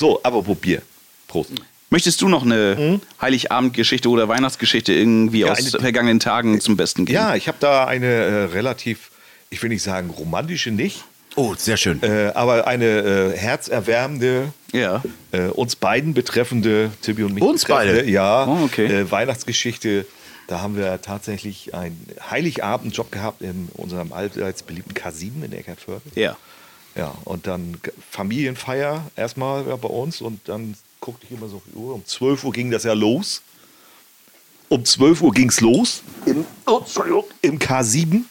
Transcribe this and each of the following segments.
So, aber Bier. Prost. Möchtest du noch eine Heiligabendgeschichte oder Weihnachtsgeschichte irgendwie Ja, aus eine- vergangenen Tagen zum Besten geben? Ja, ich habe da eine äh, relativ, ich will nicht sagen romantische nicht, Oh, sehr schön. äh, aber eine äh, herzerwärmende, Ja. äh, uns beiden betreffende, Tibi und mich Uns beide? Ja, Oh, okay. äh, Weihnachtsgeschichte. Da haben wir tatsächlich einen Heiligabendjob gehabt in unserem allseits beliebten K7 in Eckernförde. Ja. Ja, und dann Familienfeier erstmal ja, bei uns und dann guckte ich immer so auf die Uhr. Um 12 Uhr ging das ja los. Um 12 Uhr ging es los im, oh, im K7.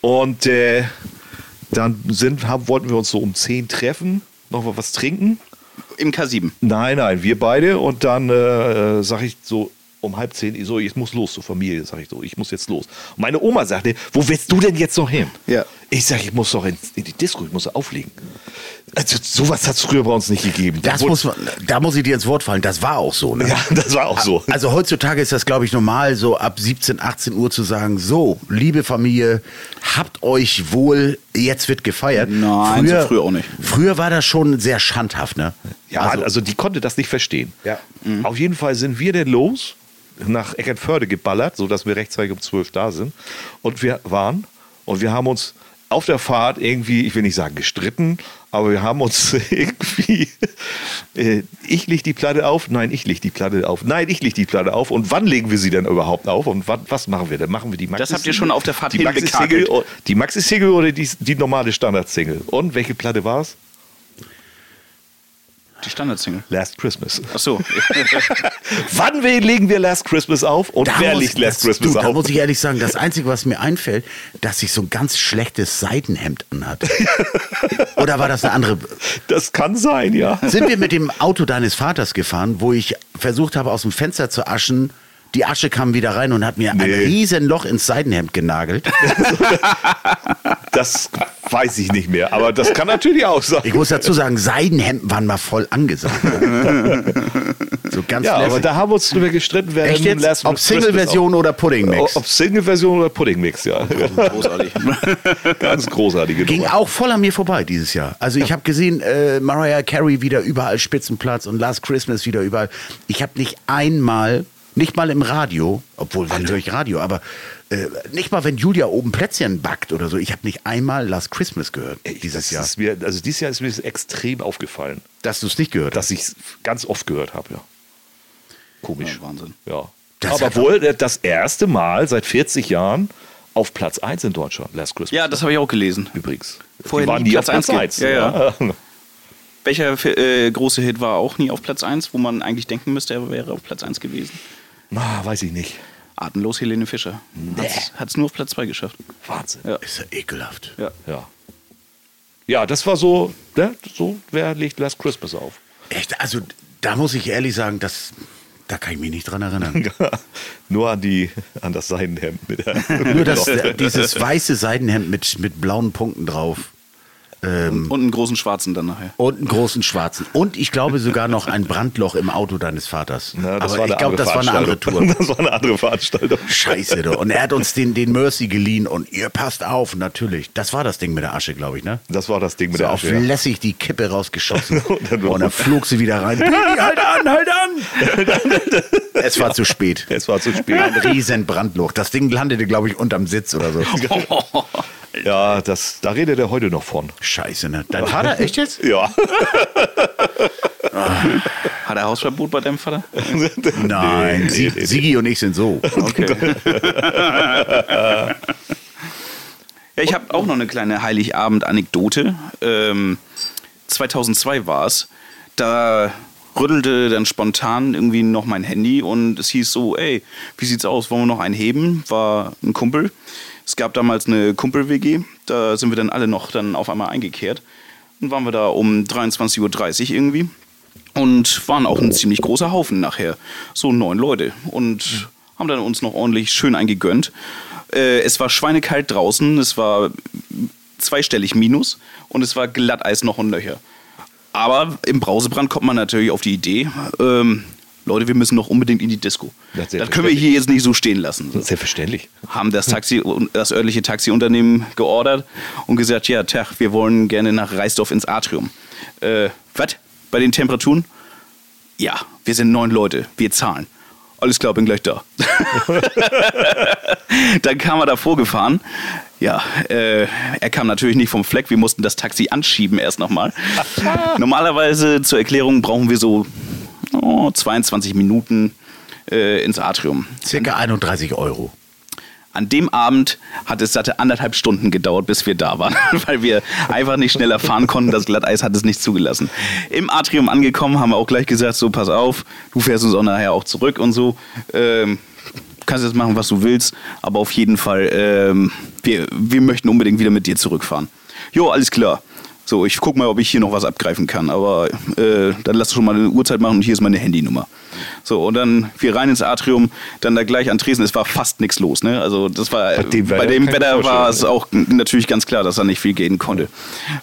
Und äh, dann sind, haben, wollten wir uns so um 10 treffen, noch mal was trinken. Im K7. Nein, nein, wir beide. Und dann äh, sage ich so um halb zehn, ich so, ich muss los zur Familie, sage ich so, ich muss jetzt los. Und meine Oma sagte, wo willst du denn jetzt noch hin? Ja. Ich sage, ich muss doch in, in die Disco, ich muss auflegen. Also sowas hat es früher bei uns nicht gegeben. Das muss man, da muss ich dir ins Wort fallen. Das war auch so. Ne? Ja, das war auch so. Also heutzutage ist das, glaube ich, normal, so ab 17, 18 Uhr zu sagen, so, liebe Familie, habt euch wohl, jetzt wird gefeiert. Nein, so früh auch nicht. Früher war das schon sehr schandhaft, ne? Ja, also, die konnte das nicht verstehen. Ja. Auf jeden Fall sind wir denn los, nach Eckernförde geballert, sodass wir rechtzeitig um 12 da sind. Und wir waren, und wir haben uns auf der Fahrt irgendwie, ich will nicht sagen gestritten, aber wir haben uns irgendwie, äh, ich leg die Platte auf, nein, ich leg die Platte auf, nein, ich leg die Platte auf. Und wann legen wir sie denn überhaupt auf? Und wann, was machen wir denn? Machen wir die Maxi Das habt ihr schon auf der Fahrt die Maxi. Single, die Maxi Single oder die, die normale Standard Single? Und welche Platte war es? Die Standardsingle. Last Christmas. Ach so. Wann legen wir Last Christmas auf und Da wer muss- legt Last das- Christmas du, Da auf? muss ich ehrlich sagen, das Einzige, was mir einfällt, dass ich so ein ganz schlechtes Seidenhemd anhat. Oder war das eine andere? Das kann sein, ja. Sind wir mit dem Auto deines Vaters gefahren, wo ich versucht habe, aus dem Fenster zu aschen. Die Asche kam wieder rein und hat mir ein Nee. riesen Loch ins Seidenhemd genagelt. Das weiß ich nicht mehr, aber das kann natürlich auch sein. Ich muss dazu sagen, Seidenhemden waren mal voll angesagt. so ganz Ja, aber lässig. da haben wir uns drüber gestritten, wer Echt denn jetzt? Last Ob Single-Version oder Pudding-Mix? Ob Single-Version oder Pudding-Mix, ja. Großartig. Ganz großartige Ging Nummer. auch voll an mir vorbei dieses Jahr. Also ich habe gesehen, äh, Mariah Carey wieder überall Spitzenplatz und Last Christmas wieder überall. Ich habe nicht einmal, nicht mal im Radio, obwohl wann höre ich Radio, aber äh, nicht mal wenn Julia oben Plätzchen backt oder so. Ich habe nicht einmal Last Christmas gehört dieses Das Jahr. Ist mir, also dieses Jahr ist mir das extrem aufgefallen, Dass du es nicht gehört hast. dass ich es ganz oft gehört habe, ja. Komisch. Ja, Wahnsinn. Ja. Das aber wohl äh, das erste Mal seit 40 Jahren auf Platz 1 in Deutschland, Last Christmas. Ja, das habe ich auch gelesen. übrigens. Vorher Die waren nie nie auf Platz Platz eins 1. ge- ja, Welcher äh, große Hit war auch nie auf Platz 1, wo man eigentlich denken müsste, er wäre auf Platz 1 gewesen? Na, weiß ich nicht. Atemlos Helene Fischer. Hat es nur auf Platz 2 geschafft. Wahnsinn. Ja. Ist ja ekelhaft. Ja. Ja. Ja, das war so, ne, so, wer legt Last Christmas auf? Echt, also da muss ich ehrlich sagen, das, da kann ich mich nicht dran erinnern. Nur an die, an das Seidenhemd mit der Nur das, dieses weiße Seidenhemd mit, mit blauen Punkten drauf. Ähm, Und einen großen schwarzen dann nachher. und einen großen schwarzen. Und ich glaube sogar noch ein Brandloch im Auto deines Vaters. Das Aber war eine ich glaube, andere das war eine andere Tour. Das war eine andere Veranstaltung. Scheiße, doch. Und er hat uns den, den Mercy geliehen und ihr passt auf, natürlich. Das war das Ding mit der Asche, glaube ich, ne? Das war das Ding mit So der auf Asche. ja. lässig die Kippe rausgeschossen. Und dann- und dann flog sie wieder rein. Halt an, halt an! es war zu spät. Es war zu spät. Ein riesen Brandloch. Das Ding landete, glaube ich, unterm Sitz oder so. Ja, das, da redet er heute noch von. Scheiße, ne? Dein Vater, echt jetzt? Ja. Hat er Hausverbot bei deinem Vater? Nein, nee, Sie- nee. Sigi und ich sind so. Okay. ja, ich habe auch noch eine kleine Heiligabend-Anekdote. Ähm, 2002 war es. Da rüttelte dann spontan irgendwie noch mein Handy und es hieß so, ey, wie sieht's aus, wollen wir noch einen heben? War ein Kumpel. Es gab damals eine Kumpel-WG, da sind wir dann alle noch dann auf einmal eingekehrt. Dann waren wir da um 23.30 Uhr irgendwie und waren auch ein ziemlich großer Haufen nachher. So neun Leute und haben dann uns noch ordentlich schön eingegönnt. Äh, es war schweinekalt draußen, es war zweistellig Minus und es war Glatteis noch und Löcher. Aber im Brausebrand kommt man natürlich auf die Idee, ähm, Leute, wir müssen noch unbedingt in die Disco. Ja, Das können wir hier jetzt nicht so stehen lassen. So Selbstverständlich. haben das Taxi, das örtliche Taxiunternehmen geordert und gesagt, ja, Tag, wir wollen gerne nach Reisdorf ins Atrium. Äh, was? bei den Temperaturen? Ja, wir sind neun Leute, wir zahlen. Alles klar, bin gleich da. dann kam er da vorgefahren. Ja, äh, er kam natürlich nicht vom Fleck. Wir mussten das Taxi anschieben erst nochmal. Normalerweise zur Erklärung brauchen wir so oh, 22 Minuten äh, ins Atrium. Circa 31 Euro. An dem Abend hat es satte anderthalb Stunden gedauert, bis wir da waren, weil wir einfach nicht schneller fahren konnten. Das Glatteis hat es nicht zugelassen. Im Atrium angekommen, haben wir auch gleich gesagt: So, pass auf, du fährst uns auch nachher auch zurück und so. Ähm, kannst jetzt machen, was du willst, aber auf jeden Fall, ähm, wir, wir möchten unbedingt wieder mit dir zurückfahren. Jo, alles klar. So, ich guck mal, ob ich hier noch was abgreifen kann. Aber äh, dann lass schon mal eine Uhrzeit machen und hier ist meine Handynummer. So, und dann wir rein ins Atrium, dann da gleich an Tresen. Es war fast nichts los. Ne? Also, das war bei dem Wetter, bei dem Wetter war es auch natürlich ganz klar, dass da nicht viel gehen konnte.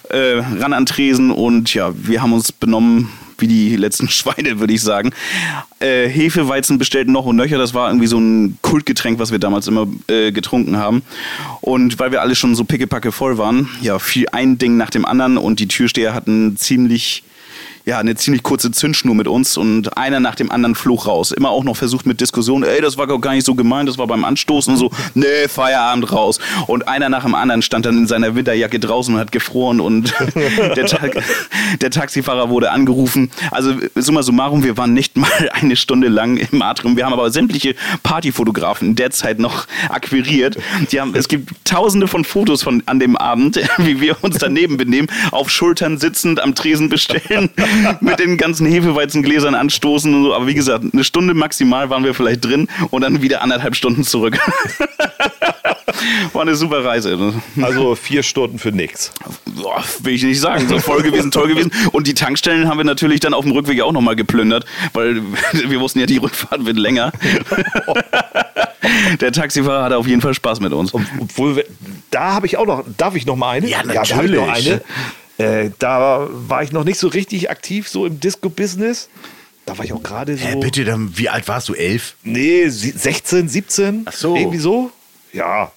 Äh, ran an Tresen und ja, wir haben uns benommen wie die letzten Schweine, würde ich sagen. Äh, Hefeweizen bestellt noch und nöcher. Das war irgendwie so ein Kultgetränk, was wir damals immer äh, getrunken haben. Und weil wir alle schon so pickepacke voll waren, ja, fiel ein Ding nach dem anderen und die Türsteher hatten ziemlich ja, eine ziemlich kurze Zündschnur mit uns und einer nach dem anderen flog raus. Immer auch noch versucht mit Diskussionen, ey, das war gar nicht so gemeint, das war beim Anstoßen und so, nee, Feierabend raus. Und einer nach dem anderen stand dann in seiner Winterjacke draußen und hat gefroren und der, Ta der, Taxifahrer wurde angerufen. Also summa summarum, wir waren nicht mal eine Stunde lang im Atrium. Wir haben aber sämtliche Partyfotografen in der Zeit noch akquiriert. Die haben, es gibt tausende von Fotos von, an dem Abend, wie wir uns daneben benehmen, auf Schultern sitzend, am Tresen bestellen mit den ganzen Hefeweizengläsern anstoßen und so. Aber wie gesagt, eine Stunde maximal waren wir vielleicht drin und dann wieder anderthalb Stunden zurück. War eine super Reise. Also vier Stunden für nichts. Will ich nicht sagen. So voll gewesen, toll gewesen. Und die Tankstellen haben wir natürlich dann auf dem Rückweg auch nochmal geplündert, weil wir wussten ja, die Rückfahrt wird länger. Der Taxifahrer hatte auf jeden Fall Spaß mit uns. Obwohl, da habe ich auch noch, darf ich noch mal eine? Ja, natürlich. Ja, Äh, da war ich noch nicht so richtig aktiv, so im Disco-Business. Da war ich auch gerade so. Hä, bitte, dann, wie alt warst du? Elf? Nee, 16, 17. Ach so. Irgendwie so. Ja.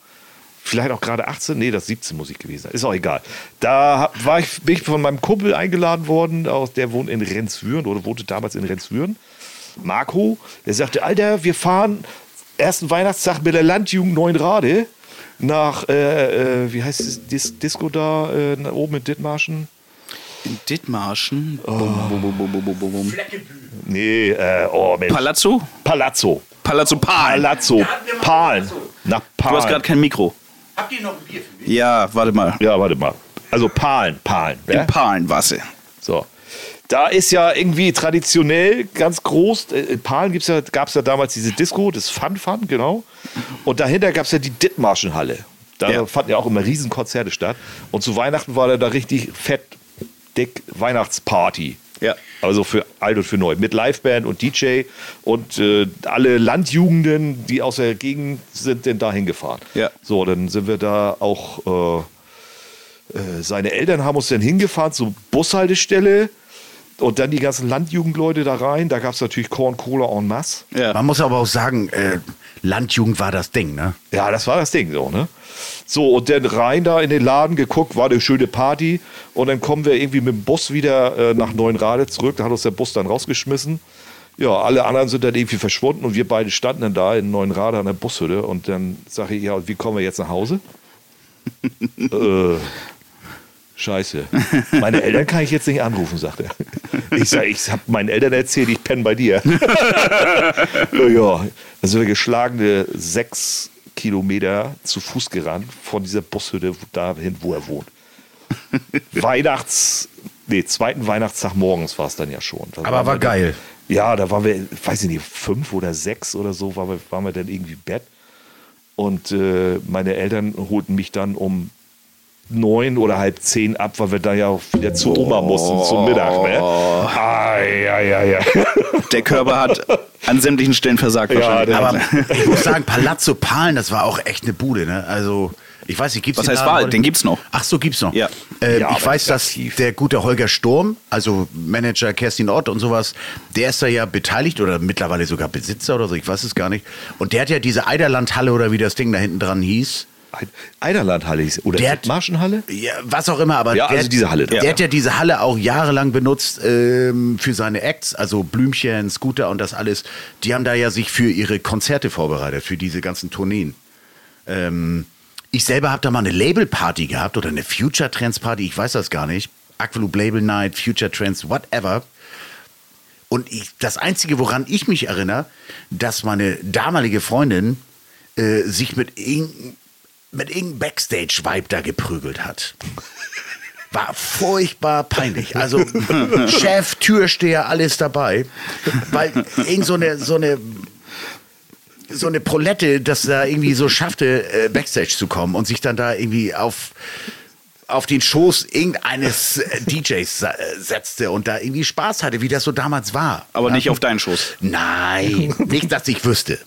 Vielleicht auch gerade 18. Nee, das 17 muss ich gewesen sein. Ist auch egal. Da war ich, bin ich von meinem Kumpel eingeladen worden. Der wohnt in Renswüren oder wohnte damals in Renswüren. Marco, der sagte: Alter, wir fahren ersten Weihnachtstag mit der Landjugend Neunrade nach, äh, äh, wie heißt es, Dis Disco da äh, oben in Dithmarschen? In Dithmarschen? Oh. Nee, äh, oh Mensch. Palazzo? Palazzo. Palazzo Pahlen. Palazzo. Pahlen. Nach Pahlen. Du hast gerade kein Mikro. Habt ihr noch ein Bier für mich? Ja, warte mal. Ja, warte mal. Also Pahlen, Pahlen. In Pahlen, Wasser. So. Da ist ja irgendwie traditionell ganz groß, äh, in Palen ja, gab es ja damals diese Disco, das Fun Fun, genau. Und dahinter gab es ja die Dithmarschenhalle. Da ja. fanden ja auch immer Riesenkonzerte statt. Und zu Weihnachten war da, richtig fett, dick Weihnachtsparty. Ja. Also für alt und für neu. Mit Liveband und DJ und äh, alle Landjugenden, die aus der Gegend sind, denn da hingefahren. Ja. So, dann sind wir da auch. Äh, äh, seine Eltern haben uns dann hingefahren zur Bushaltestelle und dann die ganzen Landjugendleute da rein. Da gab es natürlich Korn, Cola en masse. Ja. Man muss aber auch sagen, äh, Landjugend war das Ding, ne? Ja, das war das Ding so, ne? So, und dann rein da in den Laden geguckt, war eine schöne Party. Und dann kommen wir irgendwie mit dem Bus wieder äh, nach Neuenrade zurück. Da hat uns der Bus dann rausgeschmissen. Ja, alle anderen sind dann irgendwie verschwunden und wir beide standen dann da in Neuenrade an der Bushütte. Und dann sage ich, ja, wie kommen wir jetzt nach Hause? äh, Scheiße. Meine Eltern kann ich jetzt nicht anrufen, sagt er. Ich sage, ich habe meinen Eltern erzählt, ich penne bei dir. ja, dann sind wir geschlagene sechs Kilometer zu Fuß gerannt von dieser Bushütte dahin, wo er wohnt. Weihnachts, nee, zweiten Weihnachtstag morgens war es dann ja schon. Da Aber war geil. Dann, ja, da waren wir, weiß ich nicht, fünf oder sechs oder so, waren wir, waren wir dann irgendwie im Bett. Und äh, meine Eltern holten mich dann um neun oder halb zehn ab, weil wir da ja auch wieder zu Oma mussten zum Mittag. Ne? Ai, ai, ai, Der Körper hat an sämtlichen Stellen versagt. Ja, aber ich muss sagen, Palazzo Palen, das war auch echt eine Bude. Ne? Also ich weiß nicht, gibt's Was heißt Wahl? Den gibt's noch. Ach so, gibt's noch. Ja. Äh, ja ich weiß, dass tief. der gute Holger Sturm, also Manager Kerstin Ott und sowas, der ist da ja beteiligt oder mittlerweile sogar Besitzer oder so, ich weiß es gar nicht. Und der hat ja diese Eiderlandhalle oder wie das Ding da hinten dran hieß, Eiderlandhalle oder Der Marschenhalle? Ja, was auch immer, aber Ja, der, also diese Halle da. Der hat ja diese Halle auch jahrelang benutzt ähm, für seine Acts, also Blümchen, Scooter und das alles. Die haben da ja sich für ihre Konzerte vorbereitet, für diese ganzen Tourneen. Ähm, ich selber habe da mal eine Label-Party gehabt oder eine Future Trends Party, ich weiß das gar nicht. Aqualoop Label Night, Future Trends, whatever. Und ich, das Einzige, woran ich mich erinnere, dass meine damalige Freundin äh, sich mit irgendeinem mit irgendeinem Backstage-Vibe da geprügelt hat. War furchtbar peinlich. Also Chef, Türsteher, alles dabei. Weil irgend so eine, so eine so eine Prolette, das da irgendwie so schaffte, äh, Backstage zu kommen und sich dann da irgendwie auf, auf den Schoß irgendeines äh, DJs äh, setzte und da irgendwie Spaß hatte, wie das so damals war. Aber nicht auf deinen Schoß. Nein, nicht, dass ich wüsste.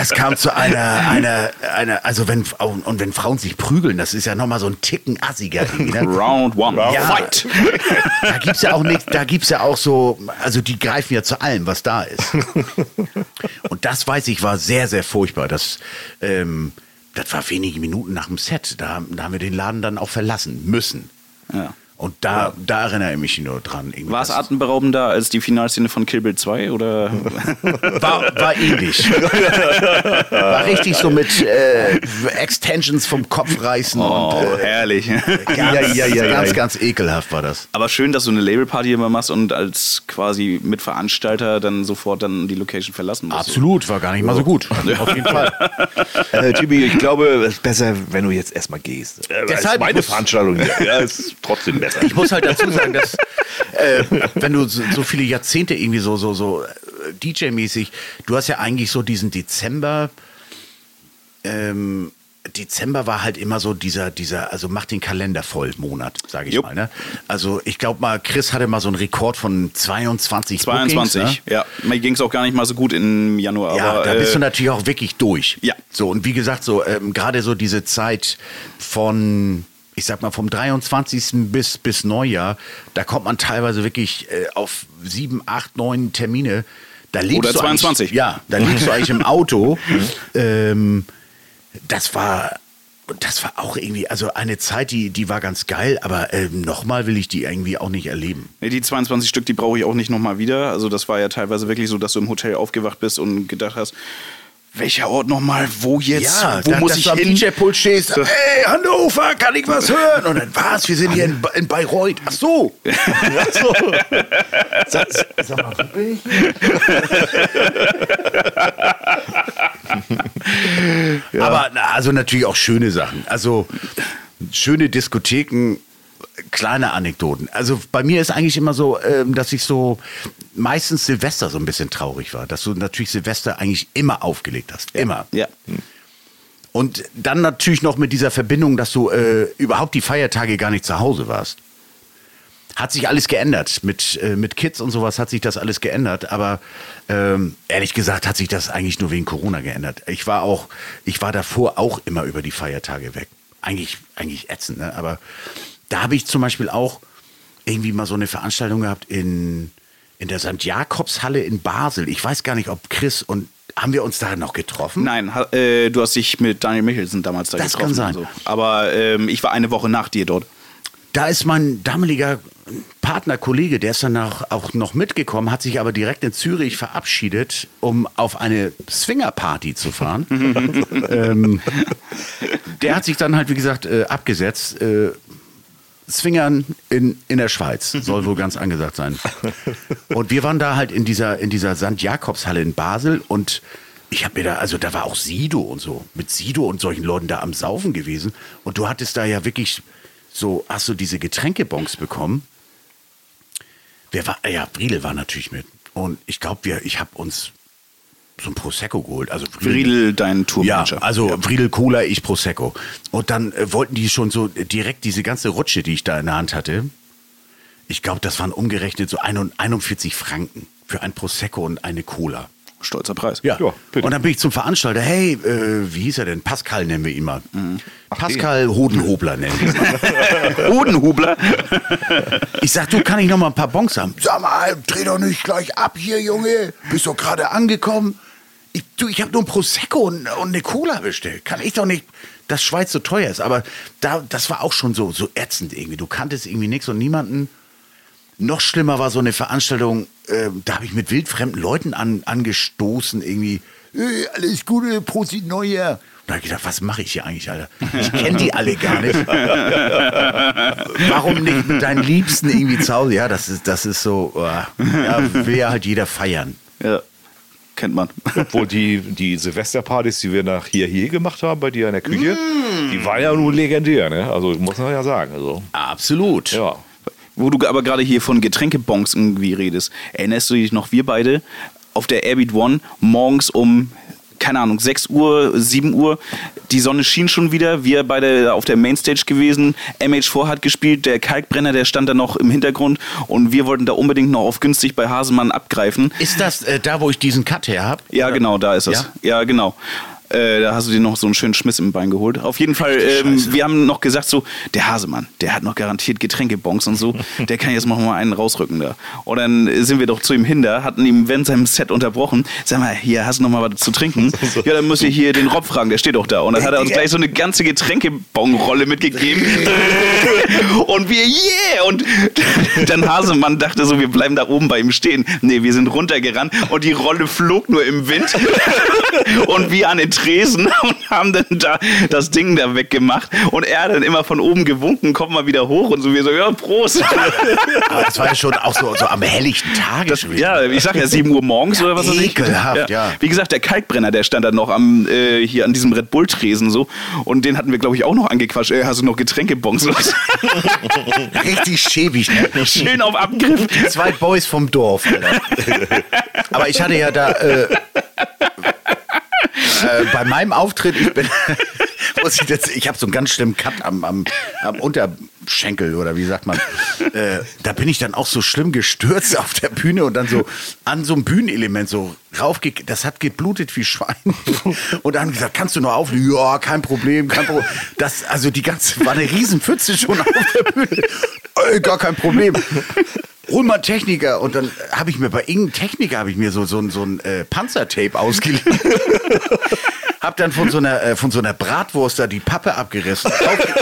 es kam zu einer, einer, einer, also wenn, und wenn Frauen sich prügeln, das ist ja nochmal so ein Ticken assiger. Ne? Round one. Ja. Fight. Da gibt's ja auch nicht, da gibt's ja auch so, also die greifen ja zu allem, was da ist. Und das weiß ich, war sehr, sehr furchtbar. Das, ähm, das war wenige Minuten nach dem Set. Da, da haben wir den Laden dann auch verlassen müssen. Ja. Und da, da erinnere ich mich nur dran. Irgendwie War es das- atemberaubender als die Finalszene von Kill Bill 2? Oder? War, war ähnlich. war richtig so mit äh, Extensions vom Kopf reißen Oh, und äh, herrlich. ganz, Ja, ja, ja, ganz, ganz ekelhaft war das. Aber schön, dass du eine Labelparty immer machst und als quasi Mitveranstalter dann sofort dann die Location verlassen musst. Absolut, war gar nicht mal so gut. Auf jeden Fall. Äh, Jimmy, ich glaube, es ist besser, wenn du jetzt erstmal gehst. Deshalb, als ich meine Veranstaltung. Ja, ist trotzdem besser. Ich muss halt dazu sagen, dass äh, wenn du so, so viele Jahrzehnte irgendwie so, so, so äh, DJ-mäßig, du hast ja eigentlich so diesen Dezember, ähm, Dezember war halt immer so dieser, dieser, also mach den Kalender voll Monat, sage ich Jupp. mal. Ne? Also ich glaube mal, Chris hatte mal so einen Rekord von 22 22, Bookings, ne? ja. Mir ging es auch gar nicht mal so gut im Januar. Ja, aber, da bist du äh, natürlich auch wirklich durch. Ja. So, und wie gesagt, so ähm, gerade so diese Zeit von, ich sag mal, vom 23. bis, bis Neujahr, da kommt man teilweise wirklich äh, auf sieben, acht, neun Termine. Da liegst Oder du 22. Eigentlich, ja, da liegst du eigentlich im Auto. ähm, das war. Das war auch irgendwie, also eine Zeit, die, die war ganz geil, aber ähm, nochmal will ich die irgendwie auch nicht erleben. Nee, die 22 Stück, die brauche ich auch nicht nochmal wieder. Also das war ja teilweise wirklich so, dass du im Hotel aufgewacht bist und gedacht hast, welcher Ort nochmal, wo jetzt, Ja, wo da, muss ich hin? DJ-Pult stehst. Hey, Hannover, kann ich was hören? Und dann, was? Wir sind hier in, in Bayreuth. Ach so. Ach so. Sag, sag mal, wo bin ich? Aber na, also natürlich auch schöne Sachen. Also schöne Diskotheken, kleine Anekdoten. Also bei mir ist eigentlich immer so, ähm, dass ich so meistens Silvester so ein bisschen traurig war, dass du natürlich Silvester eigentlich immer aufgelegt hast. Immer. Ja. Und dann natürlich noch mit dieser Verbindung, dass du äh, überhaupt die Feiertage gar nicht zu Hause warst. Hat sich alles geändert. Mit, äh, mit Kids und sowas hat sich das alles geändert. Aber ähm, ehrlich gesagt hat sich das eigentlich nur wegen Corona geändert. Ich war auch, ich war davor auch immer über die Feiertage weg. Eigentlich, eigentlich ätzend, ne? Aber da habe ich zum Beispiel auch irgendwie mal so eine Veranstaltung gehabt in, in der St. Jakobshalle in Basel. Ich weiß gar nicht, ob Chris und haben wir uns da noch getroffen? Nein, äh, du hast dich mit Daniel Michelsen damals da Das getroffen. kann sein. So. Aber ähm, ich war eine Woche nach dir dort. Da ist mein damaliger Partner, Kollege, der ist danach auch noch mitgekommen, hat sich aber direkt in Zürich verabschiedet, um auf eine Swinger-Party zu fahren. ähm, der hat sich dann halt, wie gesagt, äh, abgesetzt. Äh, Swingern in, in der Schweiz soll wohl ganz angesagt sein. Und wir waren da halt in dieser, in dieser St. Jakobshalle in Basel und ich habe mir da, also da war auch Sido und so, mit Sido und solchen Leuten da am Saufen gewesen. Und du hattest da ja wirklich so, hast du diese Getränkebons bekommen? Wer war, ja, Briedel war natürlich mit. Und ich glaube, wir, ich habe uns so ein Prosecco geholt. Also Friedel, dein ja, Tourmanager. also Friedel Cola, ich Prosecco. Und dann äh, wollten die schon so direkt diese ganze Rutsche, die ich da in der Hand hatte. Ich glaube, das waren umgerechnet so 41 Franken für ein Prosecco und eine Cola. Stolzer Preis. Ja, Ja, bitte. und dann bin ich zum Veranstalter. Hey, äh, wie hieß er denn? Pascal nennen wir ihn mal. Pascal Hodenhobler nennen wir ihn mal. Hodenhubler. Ich sag, du, kann ich noch mal ein paar Bons haben? Sag mal, dreh doch nicht gleich ab hier, Junge. Bist doch gerade angekommen. Ich, du, ich habe nur ein Prosecco und, und eine Cola bestellt. Kann ich doch nicht, dass Schweiz so teuer ist. Aber da, das war auch schon so, so ätzend irgendwie. Du kanntest irgendwie nichts und niemanden. Noch schlimmer war so eine Veranstaltung, äh, da habe ich mit wildfremden Leuten an, angestoßen, irgendwie. Äh, alles Gute, Prosit Neujahr. Und da habe ich gedacht, was mache ich hier eigentlich, Alter? Ich kenne die alle gar nicht. Warum nicht mit deinen Liebsten irgendwie zu Hause? Ja, das ist, das ist so, äh, ja, will ja halt jeder feiern. Ja, kennt man. Obwohl die, die Silvesterpartys, die wir nach hier hier gemacht haben, bei dir in der Küche, die waren ja nun legendär, ne? Also muss man ja sagen. Also, Absolut. ja. Wo du aber gerade hier von Getränkebons irgendwie redest. Erinnerst du dich noch, wir beide auf der Airbeat One morgens um, keine Ahnung, 6 Uhr, 7 Uhr, die Sonne schien schon wieder, wir beide auf der Mainstage gewesen, MH4 hat gespielt, der Kalkbrenner, der stand da noch im Hintergrund und wir wollten da unbedingt noch auf günstig bei Hasemann abgreifen. Ist das äh, da, wo ich diesen Cut her habe? Ja, genau, da ist das. Ja, genau. Äh, da hast du dir noch so einen schönen Schmiss im Bein geholt. Auf jeden Fall, ähm, wir haben noch gesagt, so, der Hasemann, der hat noch garantiert Getränkebons und so, der kann jetzt noch mal einen rausrücken da. Und dann sind wir doch zu ihm hinter, hatten ihm während seinem Set unterbrochen. Sag mal, hier, hast du noch mal was zu trinken? Ja, dann muss ich hier den Rob fragen, der steht doch da. Und dann hat er uns gleich so eine ganze Getränkebonrolle mitgegeben. und wir, yeah! Und dann Hasemann dachte so, wir bleiben da oben bei ihm stehen. Nee, wir sind runtergerannt und die Rolle flog nur im Wind. und wir an den Tresen und haben dann da das Ding da weggemacht. Und er hat dann immer von oben gewunken, kommt mal wieder hoch und so. Wir so, ja, Prost. Aber das war ja schon auch so, so am helllichten Tage wieder. ja, ich sag ja 7 Uhr morgens oder was weiß ich. ekelhaft, ja. Wie gesagt, der Kalkbrenner, der stand dann noch am, äh, hier an diesem Red Bull-Tresen so. Und den hatten wir, glaube ich, auch noch angequatscht. Ey, hast du noch Getränkebons? Richtig schäbig, ne? Schön auf Abgriff. Die zwei Boys vom Dorf, Alter. Aber ich hatte ja da äh, äh, bei meinem Auftritt, ich bin, muss ich jetzt, ich habe so einen ganz schlimmen Cut am, am, am Unterschenkel oder wie sagt man. Äh, da bin ich dann auch so schlimm gestürzt auf der Bühne und dann so an so einem Bühnenelement so raufge... Das hat geblutet wie Schwein. Und dann haben gesagt, kannst du noch aufnehmen? Ja, kein Problem, kein Problem. Das, also die ganze, war eine Riesenpfütze schon auf der Bühne. Ey, gar kein Problem hol mal Techniker. Und dann habe ich mir bei irgendeinem Techniker habe ich mir so, so, ein- so ein äh, Panzertape ausgeliehen. hab dann von so, einer, äh, von so einer Bratwurst da die Pappe abgerissen.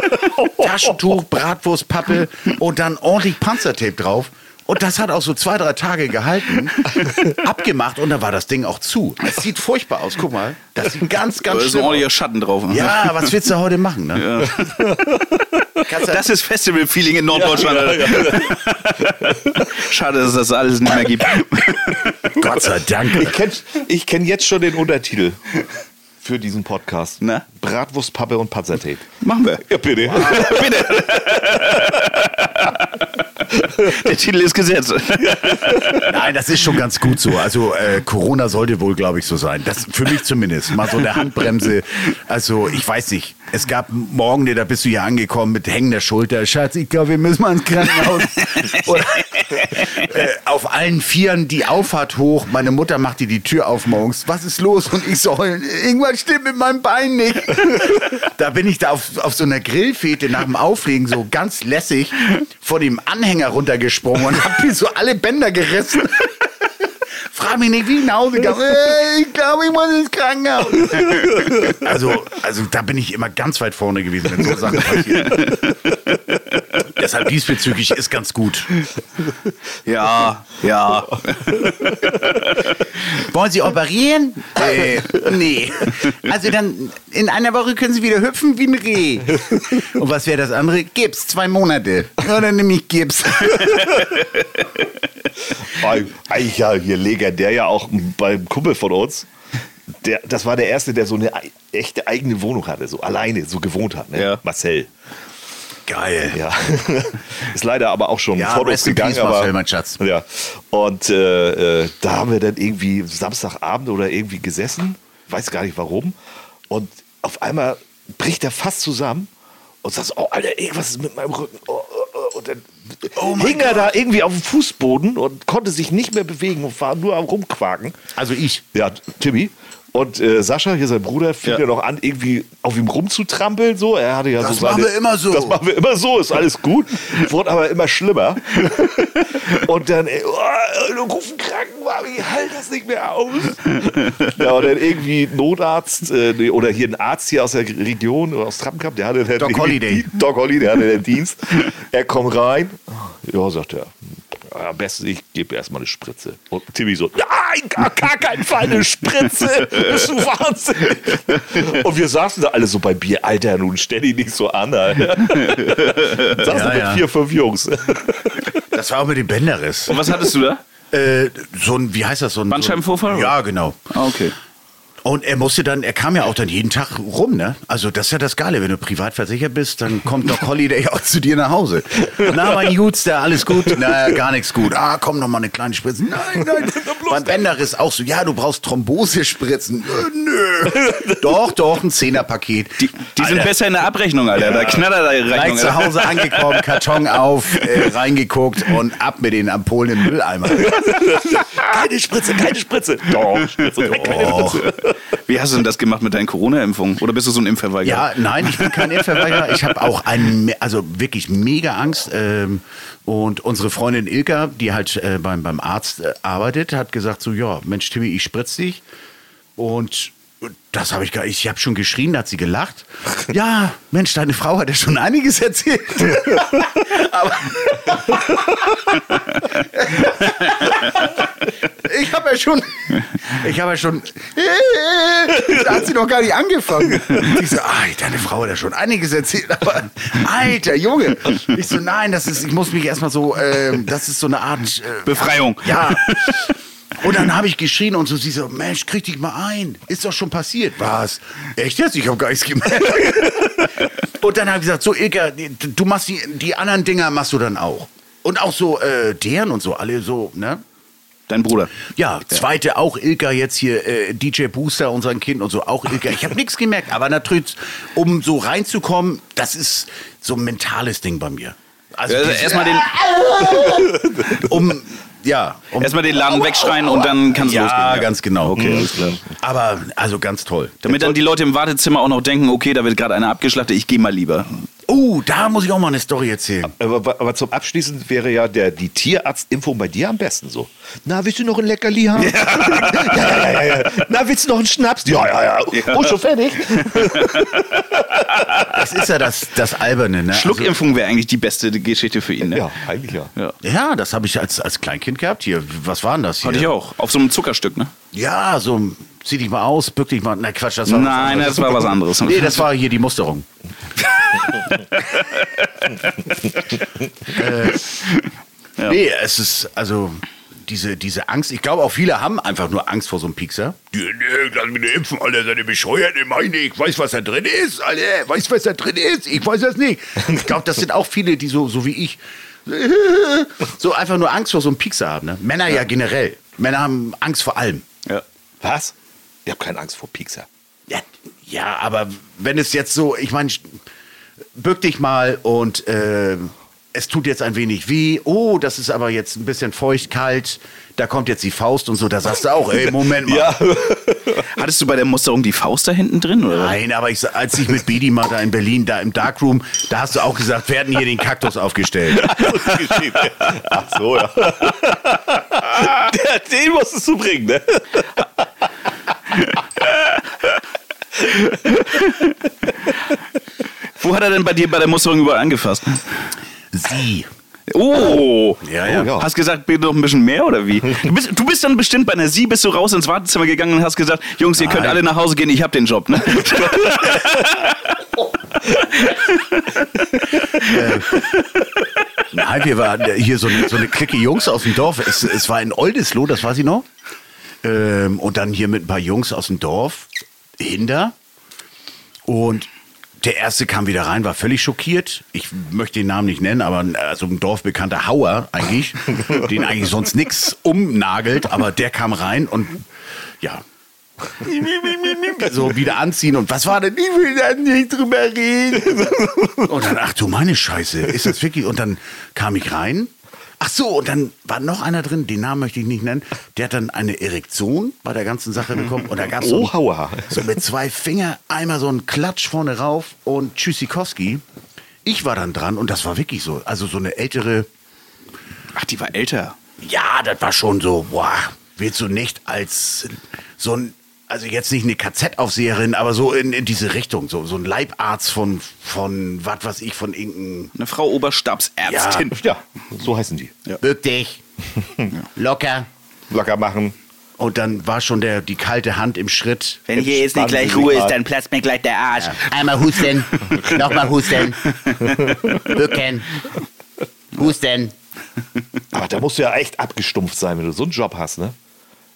Taschentuch, Bratwurst, Pappe und dann ordentlich Panzertape drauf. Und das hat auch so zwei, drei Tage gehalten, abgemacht und dann war das Ding auch zu. Es sieht furchtbar aus, guck mal. Das sieht ganz, Da ganz ist ein ordentlicher aus. Schatten drauf. Ja, was willst du heute machen? Ne? Du- Das ist Festival-Feeling in Norddeutschland. Schade, dass es das alles nicht mehr gibt. Gott sei Dank. Ich kenne kenn jetzt schon den Untertitel für diesen Podcast. Na? Bratwurst, Pappe und Panzertape. Machen wir. Ja, bitte. Bitte. Der Titel ist gesetzt. Nein, das ist schon ganz gut so. Also äh, Corona sollte wohl, glaube ich, so sein. Das für mich zumindest. Mal so eine Handbremse. Also ich weiß nicht. Es gab morgen, da bist du hier angekommen mit hängender Schulter. Schatz, ich glaube, wir müssen mal ins Krankenhaus. Oder, äh, auf allen Vieren die Auffahrt hoch. Meine Mutter macht dir die Tür auf morgens. Was ist los? Und ich so heulen. Irgendwas stimmt mit meinem Bein nicht. Da bin ich da auf, auf so einer Grillfete nach dem Auflegen so ganz lässig von dem Anhänger runtergesprungen und hab mir so alle Bänder gerissen. Frag mich nicht, wie ich nach Hause kam. Äh, Ich glaube, ich muss ins Krankenhaus. Also, also da bin ich immer ganz weit vorne gewesen, wenn so Sachen passieren. Deshalb diesbezüglich ist ganz gut. Ja, ja. Wollen Sie operieren? Äh, nee. Also dann in einer Woche können Sie wieder hüpfen wie ein Reh. Und was wäre das andere? Gips, zwei Monate. Ja, dann nehme ich Gips. Eigentlich ja hier legendär ja auch beim Kumpel von uns. Der, das war der erste, der so eine ei- echte eigene Wohnung hatte, so alleine, so gewohnt hat. Ne? Ja. Marcel. Geil. Ja. Ist leider aber auch schon Ja, vor uns gegangen. peace, aber, Marcel, mein Schatz. Ja. Und äh, äh, da haben wir dann irgendwie Samstagabend oder irgendwie gesessen, weiß gar nicht warum. Und auf einmal bricht er fast zusammen und sagt, oh Alter, irgendwas ist mit meinem Rücken. Oh, oh, oh. Und dann hing er da irgendwie auf dem Fußboden und konnte sich nicht mehr bewegen und war nur am Rumquaken. Also ich. Ja, Timmy. Und äh, Sascha, hier sein Bruder, fing Ja. ja noch an, irgendwie auf ihm rumzutrampeln. So. Er hatte ja Das so seine, machen wir immer so. Das machen wir immer so, ist alles gut. Wurde aber immer schlimmer. und dann, ey, oh, du rufen Krankenwagen, ich halte das nicht mehr aus. ja, und dann irgendwie Notarzt äh, nee, oder hier ein Arzt hier aus der Region oder aus Trappenkamp, der hatte Doc Holliday. Doc Holliday, der hatte den Dienst. Er kommt rein. Ja, sagt er. Ja, Am besten, ich gebe erstmal eine Spritze. Und Timmy so, nein, gar, gar keinen Fall eine Spritze. Bist du Wahnsinn? Und wir saßen da alle so bei Bier. Alter, nun stell dich nicht so an, Alter. saßen Ja, mit ja. vier, fünf Jungs. Das war auch mit dem Bänderriss. Und was hattest du da? Äh, so ein, wie heißt das? So ein, Bandscheibenvorfall, So ein, ja, genau. Ah, okay. Und er musste dann, er kam ja auch dann jeden Tag rum, ne? Also das ist ja das Geile, wenn du privat versichert bist, dann kommt Doc Holiday auch zu dir nach Hause. Na, mein Jutster, alles gut? Na, gar nichts gut. Ah, komm noch mal eine kleine Spritze. Nein, nein. Beim Bänderriss auch so, ja, du brauchst Thrombosespritzen. Äh, Nö. Doch, doch, ein Zehnerpaket. Die, die sind besser in der Abrechnung, Alter. Da knattert die Gleich Rechnung. zu Alter. Hause angekommen, Karton auf, äh, reingeguckt und ab mit den Ampullen im Mülleimer. keine Spritze, keine Spritze. Doch, Spritze, keine Och. Spritze. Wie hast du denn das gemacht mit deinen Corona-Impfungen? Oder bist du so ein Impfverweigerer? Ja, nein, ich bin kein Impfverweigerer. Ich habe auch einen, also wirklich mega Angst. Ähm, und unsere Freundin Ilka, die halt äh, beim, beim Arzt äh, arbeitet, hat gesagt so, ja, Mensch, Timmy, ich spritz dich. Und das habe ich gar ich habe schon geschrien, da hat sie gelacht. Ja, Mensch, deine Frau hat ja schon einiges erzählt. Aber ich habe ja schon, ich habe ja schon, da hat sie noch gar nicht angefangen. Ich so, ah, deine Frau hat ja schon einiges erzählt, aber alter Junge. Ich so, nein, das ist, ich muss mich erstmal so, ähm, das ist so eine Art äh, Befreiung. ja. Und dann habe ich geschrien und so, sie so, Mensch, krieg dich mal ein. Ist doch schon passiert. Was? Echt jetzt? Ich habe gar nichts gemerkt. und dann habe ich gesagt, so Ilka, du machst die, die anderen Dinger machst du dann auch. Und auch so äh, deren und so, alle so, ne? Dein Bruder. Ja, zweite auch Ilka jetzt hier, äh, DJ Booster, unseren Kind und so, auch Ilka. Ich habe nichts gemerkt, aber natürlich, um so reinzukommen, das ist so ein mentales Ding bei mir. Also Also diese- erstmal den, um, ja, um, erstmal den Laden wegschreien und dann kannst du ja, losgehen. Ja. ganz genau. Okay, alles klar. Aber also ganz toll. Damit dann die Leute im Wartezimmer auch noch denken, okay, da wird gerade einer abgeschlachtet, ich gehe mal lieber. Oh, da muss ich auch mal eine Story erzählen. Aber, aber zum Abschließen wäre ja der, die Tierarztimpfung bei dir am besten so. Na, willst du noch ein Leckerli haben? Ja. ja, ja, ja, ja. Na, willst du noch einen Schnaps? Ja, ja, ja. Oh, schon fertig? Das ist ja das, das Alberne. Ne? Schluckimpfung wäre eigentlich die beste Geschichte für ihn, ne? Ja, eigentlich ja. Ja. Ja, das habe ich als, als Kleinkind gehabt. Hier, was war denn das hier? Hatte ich auch. Auf so einem Zuckerstück, ne? Ja, so, zieh dich mal aus, bück dich mal. Nein, Quatsch, das war was Nein, anderes. das war was anderes. Nee, das war hier die Musterung. äh, Ja. Nee, es ist, also, diese, diese Angst, ich glaube auch viele haben einfach nur Angst vor so einem Piekser. Die, nee, lass mich nicht impfen, Alter, seid ihr bescheuert? Ich meine, ich weiß, was da drin ist, Alter, weiß, was da drin ist, ich weiß das nicht. Ich glaube, das sind auch viele, die so, so wie ich, so einfach nur Angst vor so einem Piekser haben. Ne? Männer ja generell. Männer haben Angst vor allem. Ja. Was? Ich habe keine Angst vor Piekser. Ja, ja, aber wenn es jetzt so, ich meine, bück dich mal und äh, es tut jetzt ein wenig weh. Oh, das ist aber jetzt ein bisschen feucht, kalt. Da kommt jetzt die Faust und so. Da sagst du auch, ey, Moment mal. Ja. Hattest du bei der Musterung die Faust da hinten drin? Oder? Nein, aber ich, als ich mit Bedi mal da in Berlin, da im Darkroom, da hast du auch gesagt, werden hier den Kaktus aufgestellt. Ach so, ja. Den musstest du bringen, ne? Wo hat er denn bei dir bei der Musterung überall angefasst? Sie. Oh! Ja, ja. Oh, ja. Hast gesagt, bitte noch ein bisschen mehr oder wie? Du bist, du bist dann bestimmt bei einer Sie, bist du raus ins Wartezimmer gegangen und hast gesagt, Jungs, ihr könnt Nein. alle nach Hause gehen, ich hab den Job, ne? Nein, wir waren hier so eine, so eine Clique Jungs aus dem Dorf. Es, es war in Oldesloe, das weiß ich noch. Ähm, und dann hier mit ein paar Jungs aus dem Dorf hinter. Und der erste kam wieder rein, war völlig schockiert. Ich möchte den Namen nicht nennen, aber also ein dorfbekannter Hauer eigentlich, den eigentlich sonst nichts umnagelt, aber der kam rein und ja. So wieder anziehen und was war denn? Ich will da nicht drüber reden. Und dann, ach du meine Scheiße, ist das wirklich? Und dann kam ich rein Ach so, und dann war noch einer drin, den Namen möchte ich nicht nennen. Der hat dann eine Erektion bei der ganzen Sache bekommen. Und da gab es so, Oh, so mit zwei Fingern einmal so einen Klatsch vorne rauf und Tschüssikowski. Ich war dann dran und das war wirklich so. Also so eine ältere, Ach, die war älter. ja, das war schon so, boah, willst du nicht als so ein, also jetzt nicht eine KZ-Aufseherin, aber so in, in diese Richtung, so, so ein Leibarzt von, von, was weiß ich, von irgendeinem, Eine Frau Oberstabsärztin. Ja, so heißen die. bück dich, locker. Locker machen. Und dann war schon der, die kalte Hand im Schritt. Wenn hier jetzt nicht gleich Ruhe ist, dann platzt mir gleich der Arsch. Einmal husten, nochmal husten, bücken, husten. Aber da musst du ja echt abgestumpft sein, wenn du so einen Job hast, ne?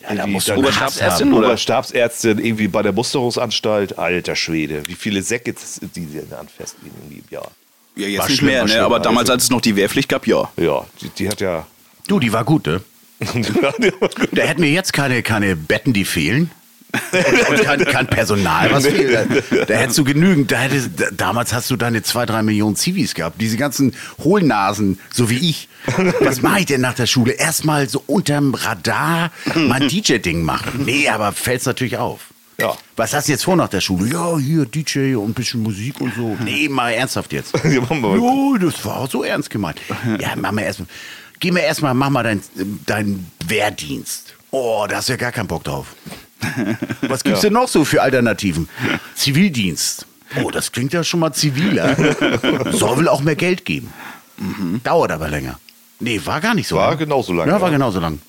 Ja, da musst du Oberstabsärztin haben. oder? Oberstabsärztin irgendwie bei der Musterungsanstalt. Alter Schwede, wie viele Säcke die sie denn irgendwie im Jahr. Ja, jetzt War nicht schlimm, mehr, ne? Aber damals, als es noch die Wehrpflicht gab, ja. Ja, die, die hat ja. Du, die war gut, ne? Da hätten wir jetzt keine, keine Betten, die fehlen. Und, und kein, kein Personal, was fehlt. Da, hättest du genügend. Da hätte, da, damals hast du deine zwei, drei Millionen Zivis gehabt. Diese ganzen Hohlnasen, so wie ich. Was mache ich denn nach der Schule? Erstmal so unterm Radar mein DJ-Ding machen. Nee, aber fällt's natürlich auf. Ja. Was hast du jetzt vor nach der Schule? Ja, hier DJ und ein bisschen Musik und so. Nee, mal ernsthaft jetzt. Ja. Jo, das war so ernst gemeint. Ja, mach mal erstmal. Geh mir erstmal, mach mal deinen dein Wehrdienst. Oh, da hast du ja gar keinen Bock drauf. Was gibt's denn noch so für Alternativen? Zivildienst. Oh, das klingt ja schon mal ziviler. Soll wohl auch mehr Geld geben. Dauert aber länger. Nee, war gar nicht so War lang. genauso lang, Ja, war ja. genauso lang.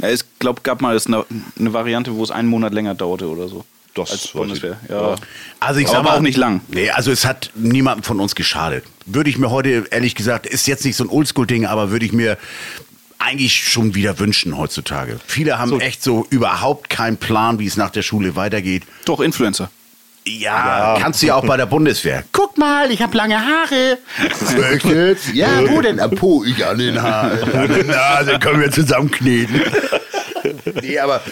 Ja, Es glaub, gab mal eine, eine Variante, wo es einen Monat länger dauerte oder so. Das als ich. Bundeswehr. Ja. Also ich Aber sag mal, auch nicht lang. Nee, also es hat niemandem von uns geschadet. Würde ich mir heute, ehrlich gesagt, ist jetzt nicht so ein Oldschool-Ding, aber würde ich mir eigentlich schon wieder wünschen heutzutage. Viele haben echt so überhaupt keinen Plan, wie es nach der Schule weitergeht. Doch, Influencer. Ja, kannst du ja auch bei der Bundeswehr. Guck mal, ich habe lange Haare. Jetzt? Ja, wo denn? Am Po, ich an den Haaren. An der Nase können wir zusammenkneten. nee, aber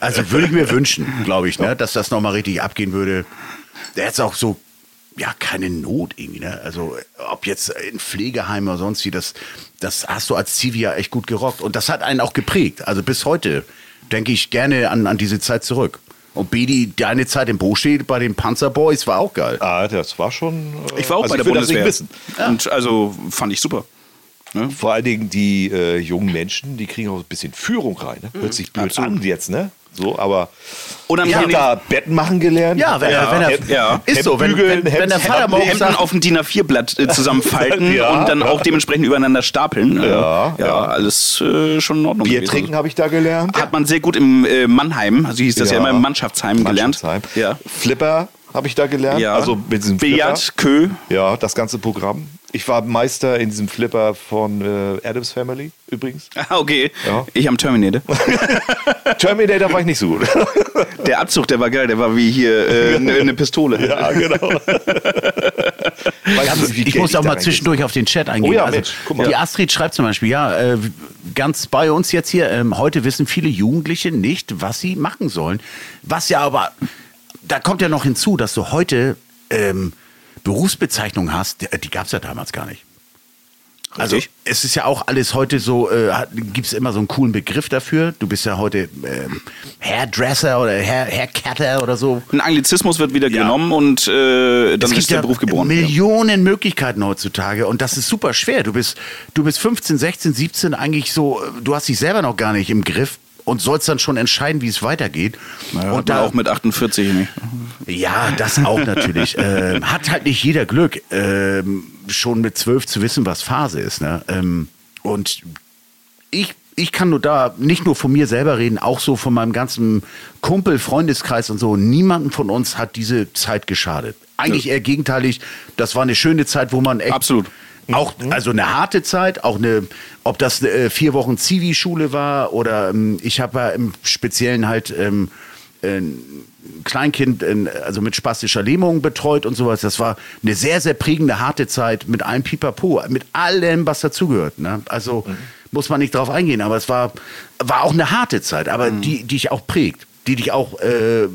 also würde ich mir wünschen, glaube ich, ne, dass das nochmal richtig abgehen würde. Der hat auch so, ja, keine Not irgendwie, ne? Also, ob jetzt in Pflegeheimen oder sonst wie, das, das hast du als Zivi ja echt gut gerockt. Und das hat einen auch geprägt. Also bis heute denke ich gerne an, an diese Zeit zurück. Und Bedi, deine Zeit im Bostedt bei den Panzerboys war auch geil. Ah, das war schon. äh, Ich war auch also bei der ich will das Bundeswehr. wissen. Und also fand ich super. Ne? Vor allen Dingen die äh, jungen Menschen, die kriegen auch ein bisschen Führung rein. Ne? Hört sich blöd Absolut. an jetzt, ne? So, aber Und dann ich haben habe da Betten machen gelernt. Ja, wenn er- wenn er- Hemd- ja. Ist so, wenn- wenn- wenn der Vater morgens Hemden sagt- auf dem DIN A4-Blatt äh, zusammenfalten Ja. und dann auch dementsprechend übereinander stapeln. Äh, Ja, ja, ja. alles äh, schon in Ordnung. Bier gewesen. trinken habe ich da gelernt. Hat man sehr gut im äh, Mannheim, also hieß das ja, immer im Mannschaftsheim, gelernt. Mannschaftsheim. Ja. Flipper habe ich da gelernt. ja. Also mit diesem Billard, Flipper. Kö. Ja, das ganze Programm. Ich war Meister in diesem Flipper von äh, Adams Family übrigens. Ah, okay. Ja. Ich am Terminator. Terminator war ich nicht so gut. Der Abzug, der war geil, der war wie hier äh, eine eine Pistole. ja, genau. Weißt du, wie Ich Geld muss auch mal zwischendurch auf den Chat eingehen. Oh ja, also, Mensch, guck mal. Die Astrid schreibt zum Beispiel, ja, äh, ganz bei uns jetzt hier, ähm, heute wissen viele Jugendliche nicht, was sie machen sollen. Was ja aber, da kommt ja noch hinzu, dass du heute ähm, Berufsbezeichnungen hast, die, die gab es ja damals gar nicht. Also Richtig. es ist ja auch alles heute so, äh, gibt es immer so einen coolen Begriff dafür. Du bist ja heute ähm, Hairdresser oder Hair, Haircutter oder so. Ein Anglizismus wird wieder Ja. genommen und äh, dann Es ist der Beruf geboren. Millionen Möglichkeiten heutzutage und das ist super schwer. Du bist, du bist 15, 16, 17 eigentlich so, äh, du hast dich selber noch gar nicht im Griff und sollst dann schon entscheiden, wie es weitergeht. Ja, und da auch mit 48 nicht. ja, das auch natürlich. ähm, hat halt nicht jeder Glück, ähm, schon mit zwölf zu wissen, was Phase ist. Ne? Ähm, und ich, ich kann nur da nicht nur von mir selber reden, auch so von meinem ganzen Kumpel, Freundeskreis und so. Niemanden von uns hat diese Zeit geschadet. Eigentlich eher gegenteilig. Das war eine schöne Zeit, wo man echt Absolut. Auch, also eine harte Zeit, auch eine, ob das eine, äh, vier Wochen Zivi-Schule war oder ähm, ich habe ja im Speziellen halt ähm, ein Kleinkind, äh, also mit spastischer Lähmung betreut und sowas. Das war eine sehr, sehr prägende, harte Zeit mit allem Pipapo, mit allem, was dazugehört. Ne? Also muss man nicht drauf eingehen, aber es war, war auch eine harte Zeit, aber die, die dich auch prägt, die dich auch, äh,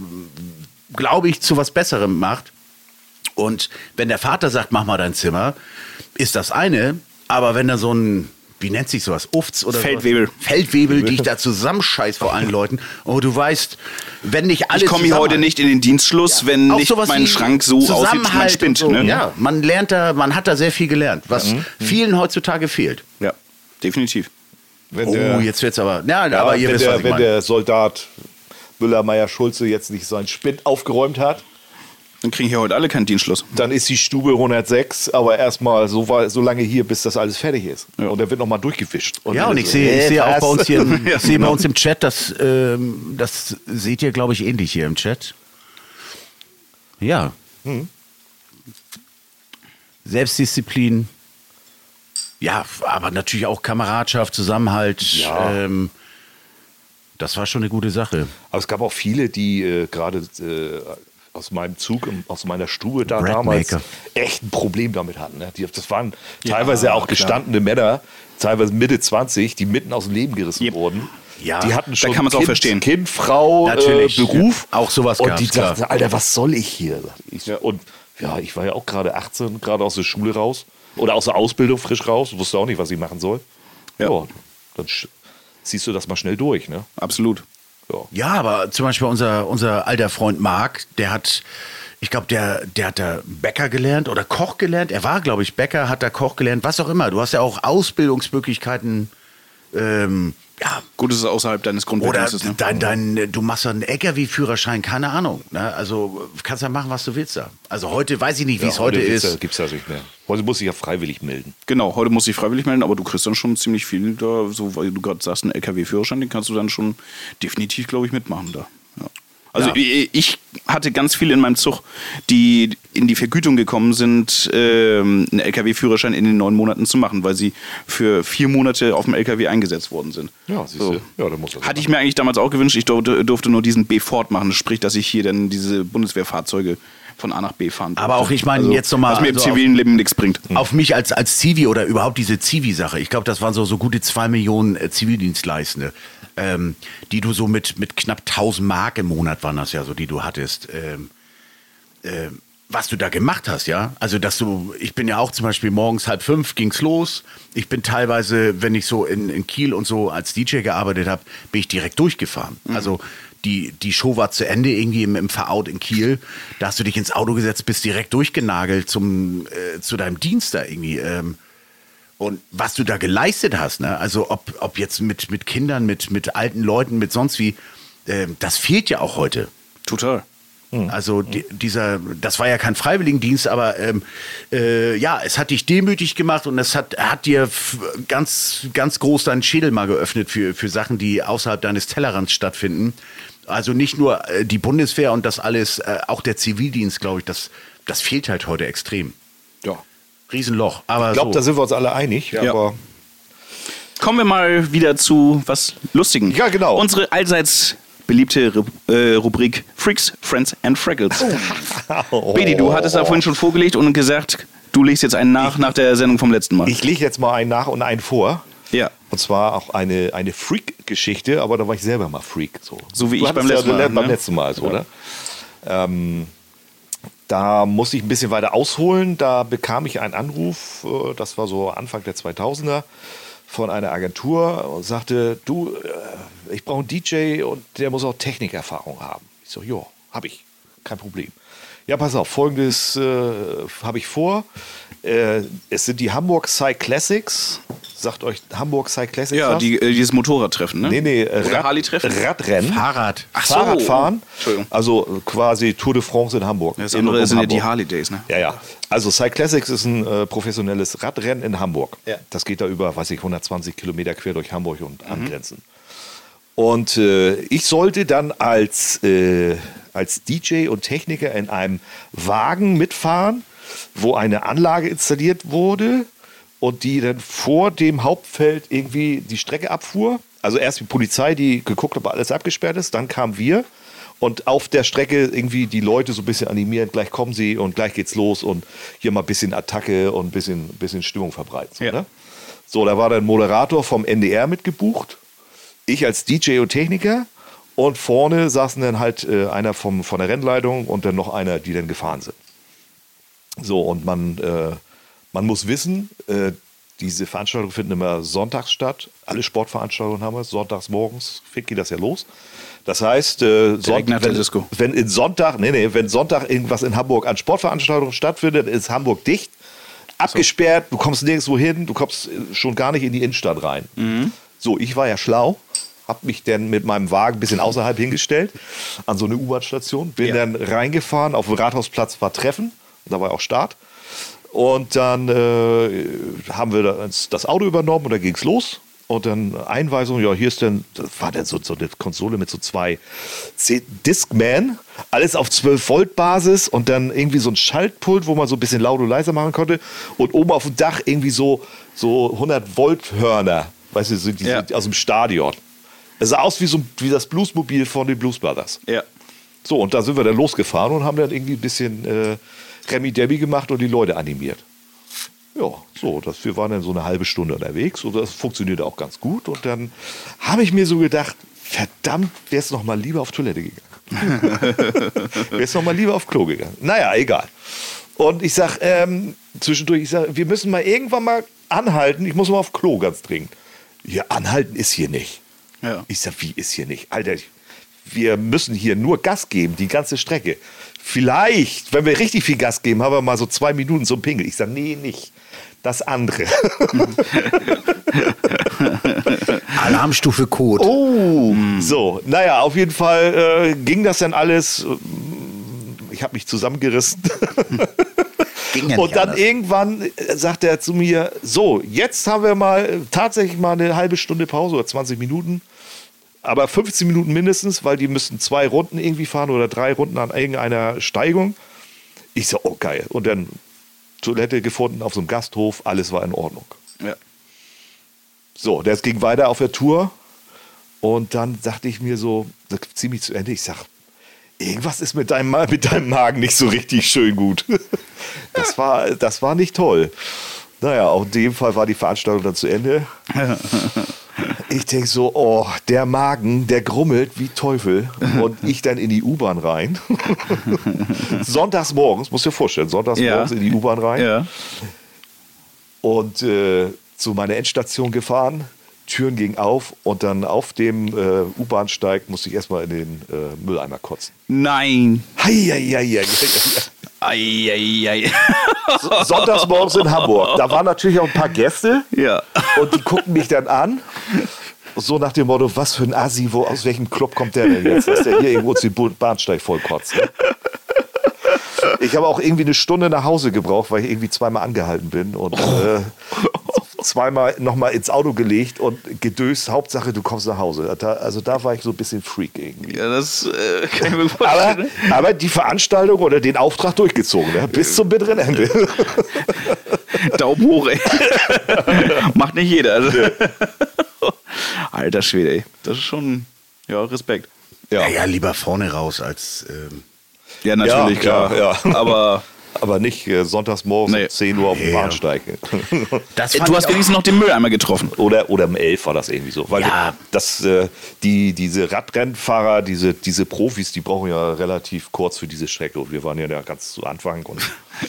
glaube ich, zu was Besserem macht. Und wenn der Vater sagt, mach mal dein Zimmer, ist das eine. Aber wenn da so ein wie nennt sich sowas? Ufts oder Feldwebel. So? Feldwebel, die ich da zusammenscheiß vor allen Leuten. Oh, du weißt, wenn nicht alle Ich komme hier heute nicht in den Dienstschluss, wenn auch nicht sowas mein Schrank so aussieht, wie mein Zusammenhalt Spind. und so. Ne? Ja, man lernt da, man hat da sehr viel gelernt, was vielen heutzutage fehlt. ja, definitiv. Wenn Oh, der, jetzt wird's aber. Ja, ja, aber ihr wenn, wisst, der, was ich wenn meine. der Soldat Müller-Meyer-Schulze jetzt nicht seinen Spind aufgeräumt hat, Dann kriegen hier heute alle keinen Dienstschluss. dann ist die Stube 106, aber erstmal so, so lange hier, bis das alles fertig ist. Ja. Und der wird nochmal durchgewischt. Ja, und ich so, sehe, ich äh, sehe auch was? bei uns hier, im, Ja, sehe bei genau. uns im Chat, das, ähm, das seht ihr, glaube ich, ähnlich hier im Chat. Ja. Hm. Selbstdisziplin. Ja, aber natürlich auch Kameradschaft, Zusammenhalt. Ja. Ähm, das war schon eine gute Sache. Aber es gab auch viele, die äh, gerade äh, aus meinem Zug, aus meiner Stube da Bread damals Maker. echt ein Problem damit hatten. Ne? Die, das waren teilweise auch gestandene Männer, teilweise Mitte 20, die mitten aus dem Leben gerissen Yep. wurden. Ja, die hatten da schon kann man's auch kind, verstehen. Kind, Frau, Natürlich. Äh, Beruf. Ja, auch sowas Und die klar. dachten, Alter, was soll ich hier? Ich, Und ja, ich war ja auch gerade 18, gerade aus der Schule raus. Oder aus der Ausbildung frisch raus. Wusste auch nicht, was ich machen soll. Ja. Ja, dann ziehst du das mal schnell durch. Ne? Absolut. Ja. Ja, aber zum Beispiel unser, unser alter Freund Marc, der hat, ich glaube, der, der hat da Bäcker gelernt oder Koch gelernt. Er war, glaube ich, Bäcker, hat da Koch gelernt, was auch immer. Du hast ja auch Ausbildungsmöglichkeiten. Ähm, ja, Gut, es ist außerhalb deines oder Grundwissens. Ne? dein, dein, du machst einen LKW-Führerschein, keine Ahnung. Ne? Also kannst ja machen, was du willst da. Also heute weiß ich nicht, wie es heute gibt's ist. Ja, gibt's das nicht mehr. Heute muss ich ja freiwillig melden. Genau, heute muss ich freiwillig melden, aber du kriegst dann schon ziemlich viel da, so weil du gerade sagst, einen LKW-Führerschein, den kannst du dann schon definitiv, glaube ich, mitmachen da. Also Ja. ich, hatte ganz viele in meinem Zug, die in die Vergütung gekommen sind, ähm, einen LKW-Führerschein in den neun Monaten zu machen, weil sie für vier Monate auf dem LKW eingesetzt worden sind. Ja, siehst So. du. Ja, dann muss das Hatte ich mir eigentlich damals auch gewünscht, ich durfte, durfte nur diesen B-Ford machen, sprich, dass ich hier dann diese Bundeswehrfahrzeuge von A nach B fahren. Aber auch, ich meine, jetzt noch mal- Was mir im also auf- zivilen Leben nichts bringt. Auf mich als, als Zivi oder überhaupt diese Zivi-Sache. Ich glaube, das waren so, so gute zwei Millionen äh, Zivildienstleistende, ähm, die du so mit, mit knapp 1000 Mark im Monat waren das ja so, die du hattest. Ähm, ähm, was du da gemacht hast, ja. Also, dass du, ich bin ja auch zum Beispiel morgens halb fünf ging's los. Ich bin teilweise, wenn ich so in, in Kiel und so als DJ gearbeitet habe, bin ich direkt durchgefahren. Also, die, die Show war zu Ende irgendwie im, im Verout in Kiel. Da hast du dich ins Auto gesetzt, bist direkt durchgenagelt zum, äh, zu deinem Dienst da irgendwie. Ähm, und was du da geleistet hast, ne? also ob, ob jetzt mit, mit Kindern, mit, mit alten Leuten, mit sonst wie, ähm, das fehlt ja auch heute. Total. Also die, dieser, das war ja kein Freiwilligendienst, aber ähm, äh, ja, es hat dich demütig gemacht und es hat, hat dir ganz, ganz groß deinen Schädel mal geöffnet für, für Sachen, die außerhalb deines Tellerrands stattfinden. Also nicht nur äh, die Bundeswehr und das alles, äh, auch der Zivildienst, glaube ich, das, das fehlt halt heute extrem. Ja. Riesenloch. Aber Ich glaube, so. da sind wir uns alle einig. Ja. Aber Kommen wir mal wieder zu was Lustigem. Ja, genau. Unsere allseits beliebte äh, Rubrik Freaks, Friends and Fraggles. Oh. Bedi, du hattest da vorhin schon vorgelegt und gesagt, du legst jetzt einen nach nach der Sendung vom letzten Mal. ich lege jetzt mal einen nach und einen vor. ja. Und zwar auch eine, eine Freak-Geschichte, aber da war ich selber mal Freak. So, So wie du ich beim letzten ja Mal, beim ne? letzten Mal, so, oder? Ähm, da musste ich ein bisschen weiter ausholen. Da bekam ich einen Anruf, äh, das war so Anfang der 2000er, von einer Agentur und sagte, du, äh, ich brauche einen DJ und der muss auch Technikerfahrung haben. Ich so, ja, habe ich, kein Problem. Ja, pass auf, folgendes äh, habe ich vor. Äh, es sind die Hamburg Psy Classics. Sagt euch Hamburg Psy Classics Ja, die, äh, dieses Motorradtreffen, ne? Nee, nee, Rad, Harley-Treffen? Radrennen. Fahrrad. Ach so. Fahrradfahren. Entschuldigung. Also quasi Tour de France in Hamburg. Das In andere um sind ja die Hamburg. Harley Days, ne? Ja, ja. Also Cyclassics Classics ist ein äh, professionelles Radrennen in Hamburg. Ja. Das geht da über, weiß ich, 120 Kilometer quer durch Hamburg und angrenzen. Und äh, ich sollte dann als, äh, als DJ und Techniker in einem Wagen mitfahren, wo eine Anlage installiert wurde und die dann vor dem Hauptfeld irgendwie die Strecke abfuhr. Also erst die Polizei, die geguckt hat, ob alles abgesperrt ist, dann kamen wir und auf der Strecke irgendwie die Leute so ein bisschen animieren, gleich kommen sie und gleich geht's los und hier mal ein bisschen Attacke und ein bisschen, bisschen Stimmung verbreiten. So, Ja. ne? so, da war dann Moderator vom NDR mitgebucht, ich als DJ und Techniker und vorne saßen dann halt äh, einer vom, von der Rennleitung und dann noch einer, die dann gefahren sind. So, und man, äh, man muss wissen, äh, diese Veranstaltungen finden immer sonntags statt. Alle Sportveranstaltungen haben wir sonntags morgens. geht das ja los. Das heißt, äh, Sonnt nach der wenn, wenn in Sonntag, nee, nee, wenn Sonntag irgendwas in Hamburg an Sportveranstaltungen stattfindet, ist Hamburg dicht, abgesperrt, du kommst nirgendwo hin, du kommst äh, schon gar nicht in die Innenstadt rein. So, ich war ja schlau, hab mich dann mit meinem Wagen ein bisschen außerhalb hingestellt, an so eine U-Bahn-Station, bin Ja. dann reingefahren, auf dem Rathausplatz war Treffen, da war auch Start. Und dann äh, haben wir das, das Auto übernommen und dann ging es los. Und dann Einweisung, ja, hier ist dann, das war dann so, so eine Konsole mit so zwei C- Discman, alles auf 12 Volt Basis und dann irgendwie so ein Schaltpult, wo man so ein bisschen laut und leiser machen konnte. Und oben auf dem Dach irgendwie so, so 100 Volt Hörner, weißt du, so diese, Ja. aus dem Stadion. Es sah aus wie, so, wie das Bluesmobil von den Blues Brothers. Ja. So, und da sind wir dann losgefahren und haben dann irgendwie ein bisschen äh, Remi Debbie gemacht und die Leute animiert. Ja, so, das, wir waren dann so eine halbe Stunde unterwegs und das funktionierte auch ganz gut. Und dann habe ich mir so gedacht, verdammt, wär's noch mal lieber auf Toilette gegangen. wär's noch mal lieber auf Klo gegangen. Naja, egal. Und ich sag ähm, zwischendurch, ich sag, wir müssen mal irgendwann mal anhalten. Ich muss mal auf Klo ganz dringend. Ja, anhalten ist hier nicht. Ja. Ich sag, wie ist hier nicht? Alter, wir müssen hier nur Gas geben, die ganze Strecke. Vielleicht, wenn wir richtig viel Gas geben, haben wir mal so zwei Minuten zum Pinkel. Ich sag, nee, nicht. Das andere. Alarmstufe Code. Oh, so. Naja, auf jeden Fall äh, ging das dann alles. Ich habe mich zusammengerissen. Ja Und dann anders. irgendwann äh, sagt er zu mir: So, jetzt haben wir mal äh, tatsächlich mal eine halbe Stunde Pause oder 20 Minuten. Aber 15 Minuten mindestens, weil die müssten zwei Runden irgendwie fahren oder drei Runden an irgendeiner Steigung. Ich so, oh geil. Und dann Toilette gefunden auf so einem Gasthof, alles war in Ordnung. Ja. So, das ging weiter auf der Tour. Und dann sagte ich mir so, ziemlich zu Ende, ich sag, irgendwas ist mit deinem, mit deinem Magen nicht so richtig schön gut. Das war, das war nicht toll. Naja, auch in dem Fall war die Veranstaltung dann zu Ende. Ich denke so, oh, der Magen, der grummelt wie Teufel. Und ich dann in die U-Bahn rein. Sonntags morgens, musst dir vorstellen, sonntags Ja. morgens in die U-Bahn rein Ja. und äh, zu meiner Endstation gefahren. Türen gingen auf und dann auf dem äh, U-Bahnsteig musste ich erstmal in den äh, Mülleimer kotzen. Nein. Sonntags morgens in Hamburg. Da waren natürlich auch ein paar Gäste Ja. und die guckten mich dann an. So nach dem Motto, was für ein Assi, wo, aus welchem Club kommt der denn jetzt, dass der hier irgendwo den Bahnsteig vollkotzt. Ne? Ich habe auch irgendwie eine Stunde nach Hause gebraucht, weil ich irgendwie zweimal angehalten bin und äh, zweimal nochmal ins Auto gelegt und gedöst. Hauptsache, du kommst nach Hause. Da, also da war ich so ein bisschen Freak irgendwie. Ja, das äh, kann ich mir Aber, vorstellen. aber die Veranstaltung oder den Auftrag durchgezogen, ne? bis zum bitteren Ende. Daumen hoch, ey. Macht nicht jeder. Also. Alter Schwede, ey. Das ist schon, ja, Respekt. Ja. Ja, ja, lieber vorne raus als. Ähm, Ja, natürlich, Ja, klar. ja, ja. Aber Aber nicht äh, sonntags morgens Nee. um 10 Uhr auf dem. Bahnsteig. das äh, du hast wenigstens noch den Mülleimer getroffen. Oder, oder um 11 war das irgendwie so. Weil Ja. das, äh, die, diese Radrennfahrer, diese, diese Profis, die brauchen ja relativ kurz für diese Strecke. Und wir waren ja da ganz zu Anfang und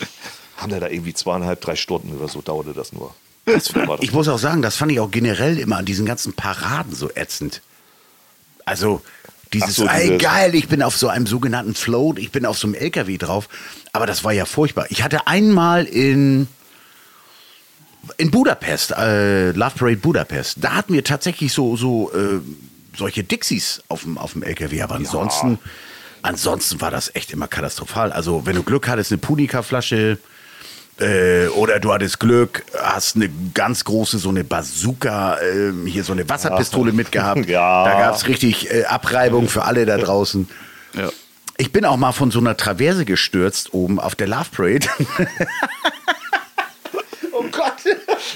haben ja da irgendwie zweieinhalb, drei Stunden oder so dauerte das nur. Das war das. Ich muss auch sagen, das fand ich auch generell immer an diesen ganzen Paraden so ätzend. Also dieses, so, ey dieses- geil, ich bin auf so einem sogenannten Float, ich bin auf so einem LKW drauf. Aber das war ja furchtbar. Ich hatte einmal in in Budapest, äh, Love Parade Budapest, da hatten wir tatsächlich so, so äh, solche Dixies auf dem, auf dem LKW. Aber ansonsten, ansonsten war das echt immer katastrophal. Also wenn du Glück hattest, eine Punika-Flasche äh, oder du hattest Glück, hast eine ganz große, so eine Bazooka, ähm, hier so eine Wasserpistole mitgehabt. Ja. Da gab es richtig äh, Abreibung für alle da draußen. Ja. Ich bin auch mal von so einer Traverse gestürzt oben auf der Love Parade.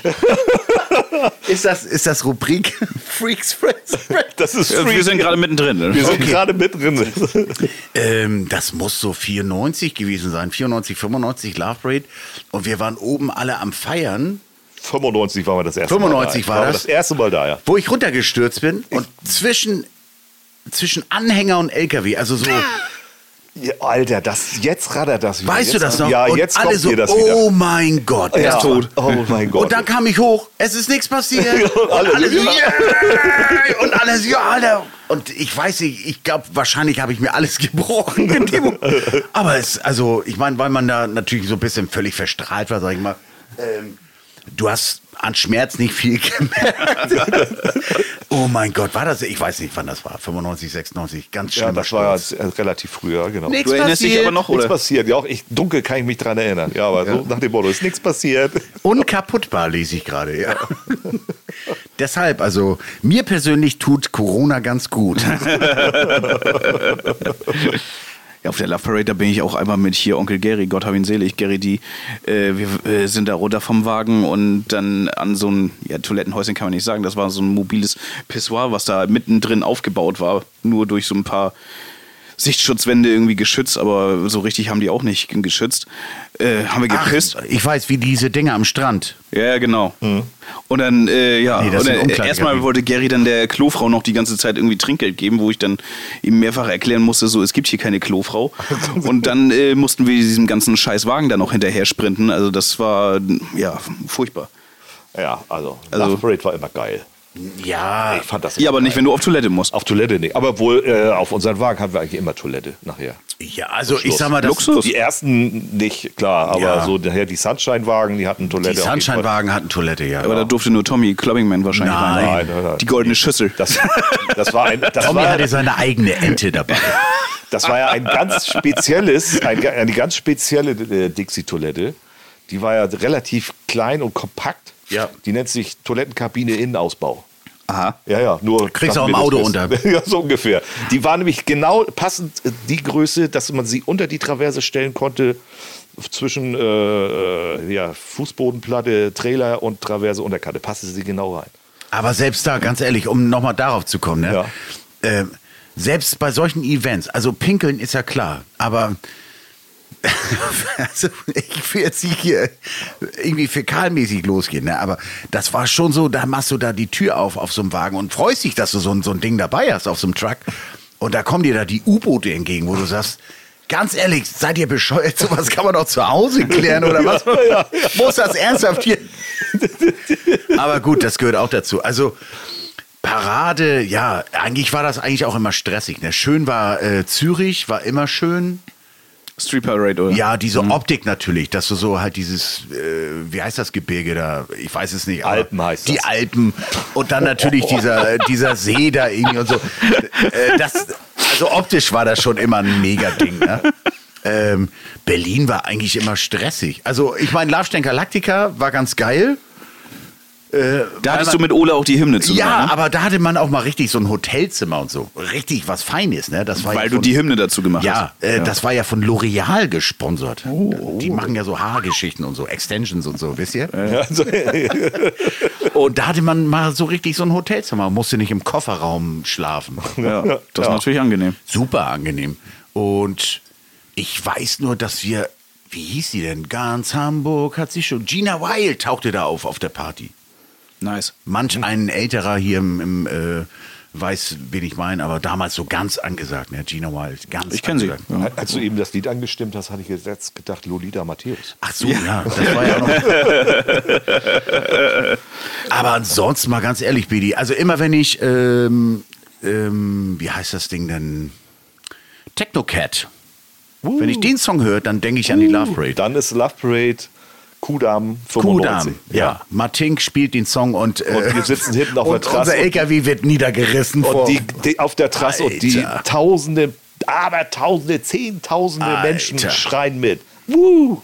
ist, das, ist das Rubrik Freaks Friends? das ist Ja, Wir sind gerade mittendrin. ne? wir sind gerade mittendrin. ähm, das muss so 94 gewesen sein. 94, 95 Love Parade. Und wir waren oben alle am Feiern. 95 waren wir das erste 95 Mal da. war das? das erste Mal da, ja. wo ich runtergestürzt bin und zwischen, zwischen Anhänger und LKW, also so Alter, das, jetzt rattert das wieder. Weißt jetzt, du das noch? Ja, und jetzt alle kommt so, das wieder. oh mein Gott, er ja. ist tot. Oh mein Gott. Und dann kam ich hoch, es ist nichts passiert. Und alle und alle so, yeah! Und alle so, ja, Alter. Und ich weiß nicht, ich glaube, wahrscheinlich habe ich mir alles gebrochen. in dem. Aber es, also, ich meine, weil man da natürlich so ein bisschen völlig verstrahlt war, sag ich mal. Ähm, du hast an Schmerz nicht viel gemerkt. oh mein Gott, war das, ich weiß nicht, wann das war, 95, 96, ganz schlimm. ja, das war ja relativ früher, genau. Nichts Du erinnerst dich passiert. aber noch, Nichts oder? passiert. Ja, auch ich, dunkel kann ich mich dran erinnern. Ja, aber so nach dem Motto, ist nichts passiert. Unkaputtbar lese ich gerade, ja. Deshalb, also mir persönlich tut Corona ganz gut. Ja, auf der Love Parade, da bin ich auch einmal mit hier Onkel Gary, Gott hab ihn selig, Gary die, äh, wir äh, sind da runter vom Wagen und dann an so ein, ja, Toilettenhäuschen kann man nicht sagen, das war so ein mobiles Pissoir, was da mittendrin aufgebaut war, nur durch so ein paar Sichtschutzwände irgendwie geschützt, aber so richtig haben die auch nicht geschützt. Äh, haben wir gepisst. Ach, ich weiß, wie diese Dinge am Strand. Ja, genau. Und dann, äh, ja, Nee, und dann, Umkleidekabinen. erstmal wollte Gary dann der Klofrau noch die ganze Zeit irgendwie Trinkgeld geben, wo ich dann ihm mehrfach erklären musste, so, es gibt hier keine Klofrau. und dann äh, mussten wir diesem ganzen scheiß Wagen da noch hinterher sprinten. Also das war, ja, furchtbar. Ja, also, Also- Parade war immer geil. Ja, Ich fand das Ja, aber nicht, wenn du auf Toilette musst. Auf Toilette nicht. Aber wohl äh, auf unseren Wagen hatten wir eigentlich immer Toilette nachher. ja also ich sag mal, das, Luxus. Die ersten nicht, klar, aber Ja. so daher die Sunshine-Wagen, die hatten Toilette. die. Sunshine-Wagen hatten Toilette, ja. Aber da durfte nur Tommy Clubbingman wahrscheinlich Nein. rein. Nein, nein, nein. Die goldene Schüssel. Das, das war ein, das Tommy war, hatte seine eigene Ente dabei. das war ja ein ganz spezielles, ein, eine ganz spezielle äh, Dixie-Toilette. Die war ja relativ klein und kompakt. Ja. Die nennt sich Toilettenkabine Innenausbau. Aha. Ja, ja, nur. Kriegst dass auch im Auto unter. ja, so ungefähr. Die war nämlich genau passend äh, die Größe, dass man sie unter die Traverse stellen konnte. Zwischen äh, äh, ja, Fußbodenplatte, Trailer und Traverse Unterkante. Passte sie genau rein. Aber selbst da, ganz ehrlich, um nochmal darauf zu kommen, ne? Ja. ähm, selbst bei solchen Events, also pinkeln ist ja klar, aber also, ich will jetzt nicht hier irgendwie fäkalmäßig losgehen, ne? aber das war schon so, da machst du da die Tür auf auf so einem Wagen und freust dich, dass du so ein, so ein Ding dabei hast auf so einem Truck und da kommen dir da die U-Boote entgegen, wo du sagst, ganz ehrlich, seid ihr bescheuert, sowas kann man doch zu Hause klären oder was? Muss das ernsthaft hier? aber gut, das gehört auch dazu. Also Parade, ja, eigentlich war das eigentlich auch immer stressig. Ne? Schön war äh, Zürich, war immer schön. Street Parade, oder? Ja, diese Optik natürlich, dass du so halt dieses, äh, wie heißt das Gebirge da? Ich weiß es nicht. Alpen heißt Die das. Alpen und dann natürlich dieser, dieser See da irgendwie und so. Äh, das, also optisch war das schon immer ein Mega-Ding. Ne? Ähm, Berlin war eigentlich immer stressig. Also ich meine, Love Galactica war ganz geil. Da hattest du mit Ole auch die Hymne zusammen. Ja, ne? aber da hatte man auch mal richtig so ein Hotelzimmer und so. Richtig was Feines, ne? Das war Weil ja du von, die Hymne dazu gemacht Ja, hast. äh, das war ja von L'Oreal gesponsert. Die machen ja so Haargeschichten und so, Extensions und so, wisst ihr? Also, Und da hatte man mal so richtig so ein Hotelzimmer, musste nicht im Kofferraum schlafen. Ja, das ist Ja. natürlich angenehm. Super angenehm. Und ich weiß nur, dass wir, wie hieß sie denn? Ganz Hamburg hat sie schon. Gina Wild tauchte da auf auf der Party. Nice. Manch ein älterer hier im, im äh, weiß, wen ich meine, aber damals so ganz angesagt, ne? Gina Wild, ganz Ich kenn sie. angesagt. Ja. als du eben das Lied angestimmt hast, hatte ich jetzt gedacht, Lolita Matthäus. Ach so, ja. das war ja auch noch. aber ansonsten mal ganz ehrlich, Bidi, also immer wenn ich, ähm, ähm, wie heißt das Ding denn? Technocat. Wenn ich den Song höre, dann denke ich an die Love Parade. Dann ist Love Parade Kudam 95. Kudam, ja. Martink spielt den Song und, äh, Und wir sitzen hinten auf der Trasse Unser und- LKW wird niedergerissen. vor- Und die, die auf der Trasse und die Alter. Tausende, aber Tausende, Zehntausende Alter. Menschen schreien mit. Woo!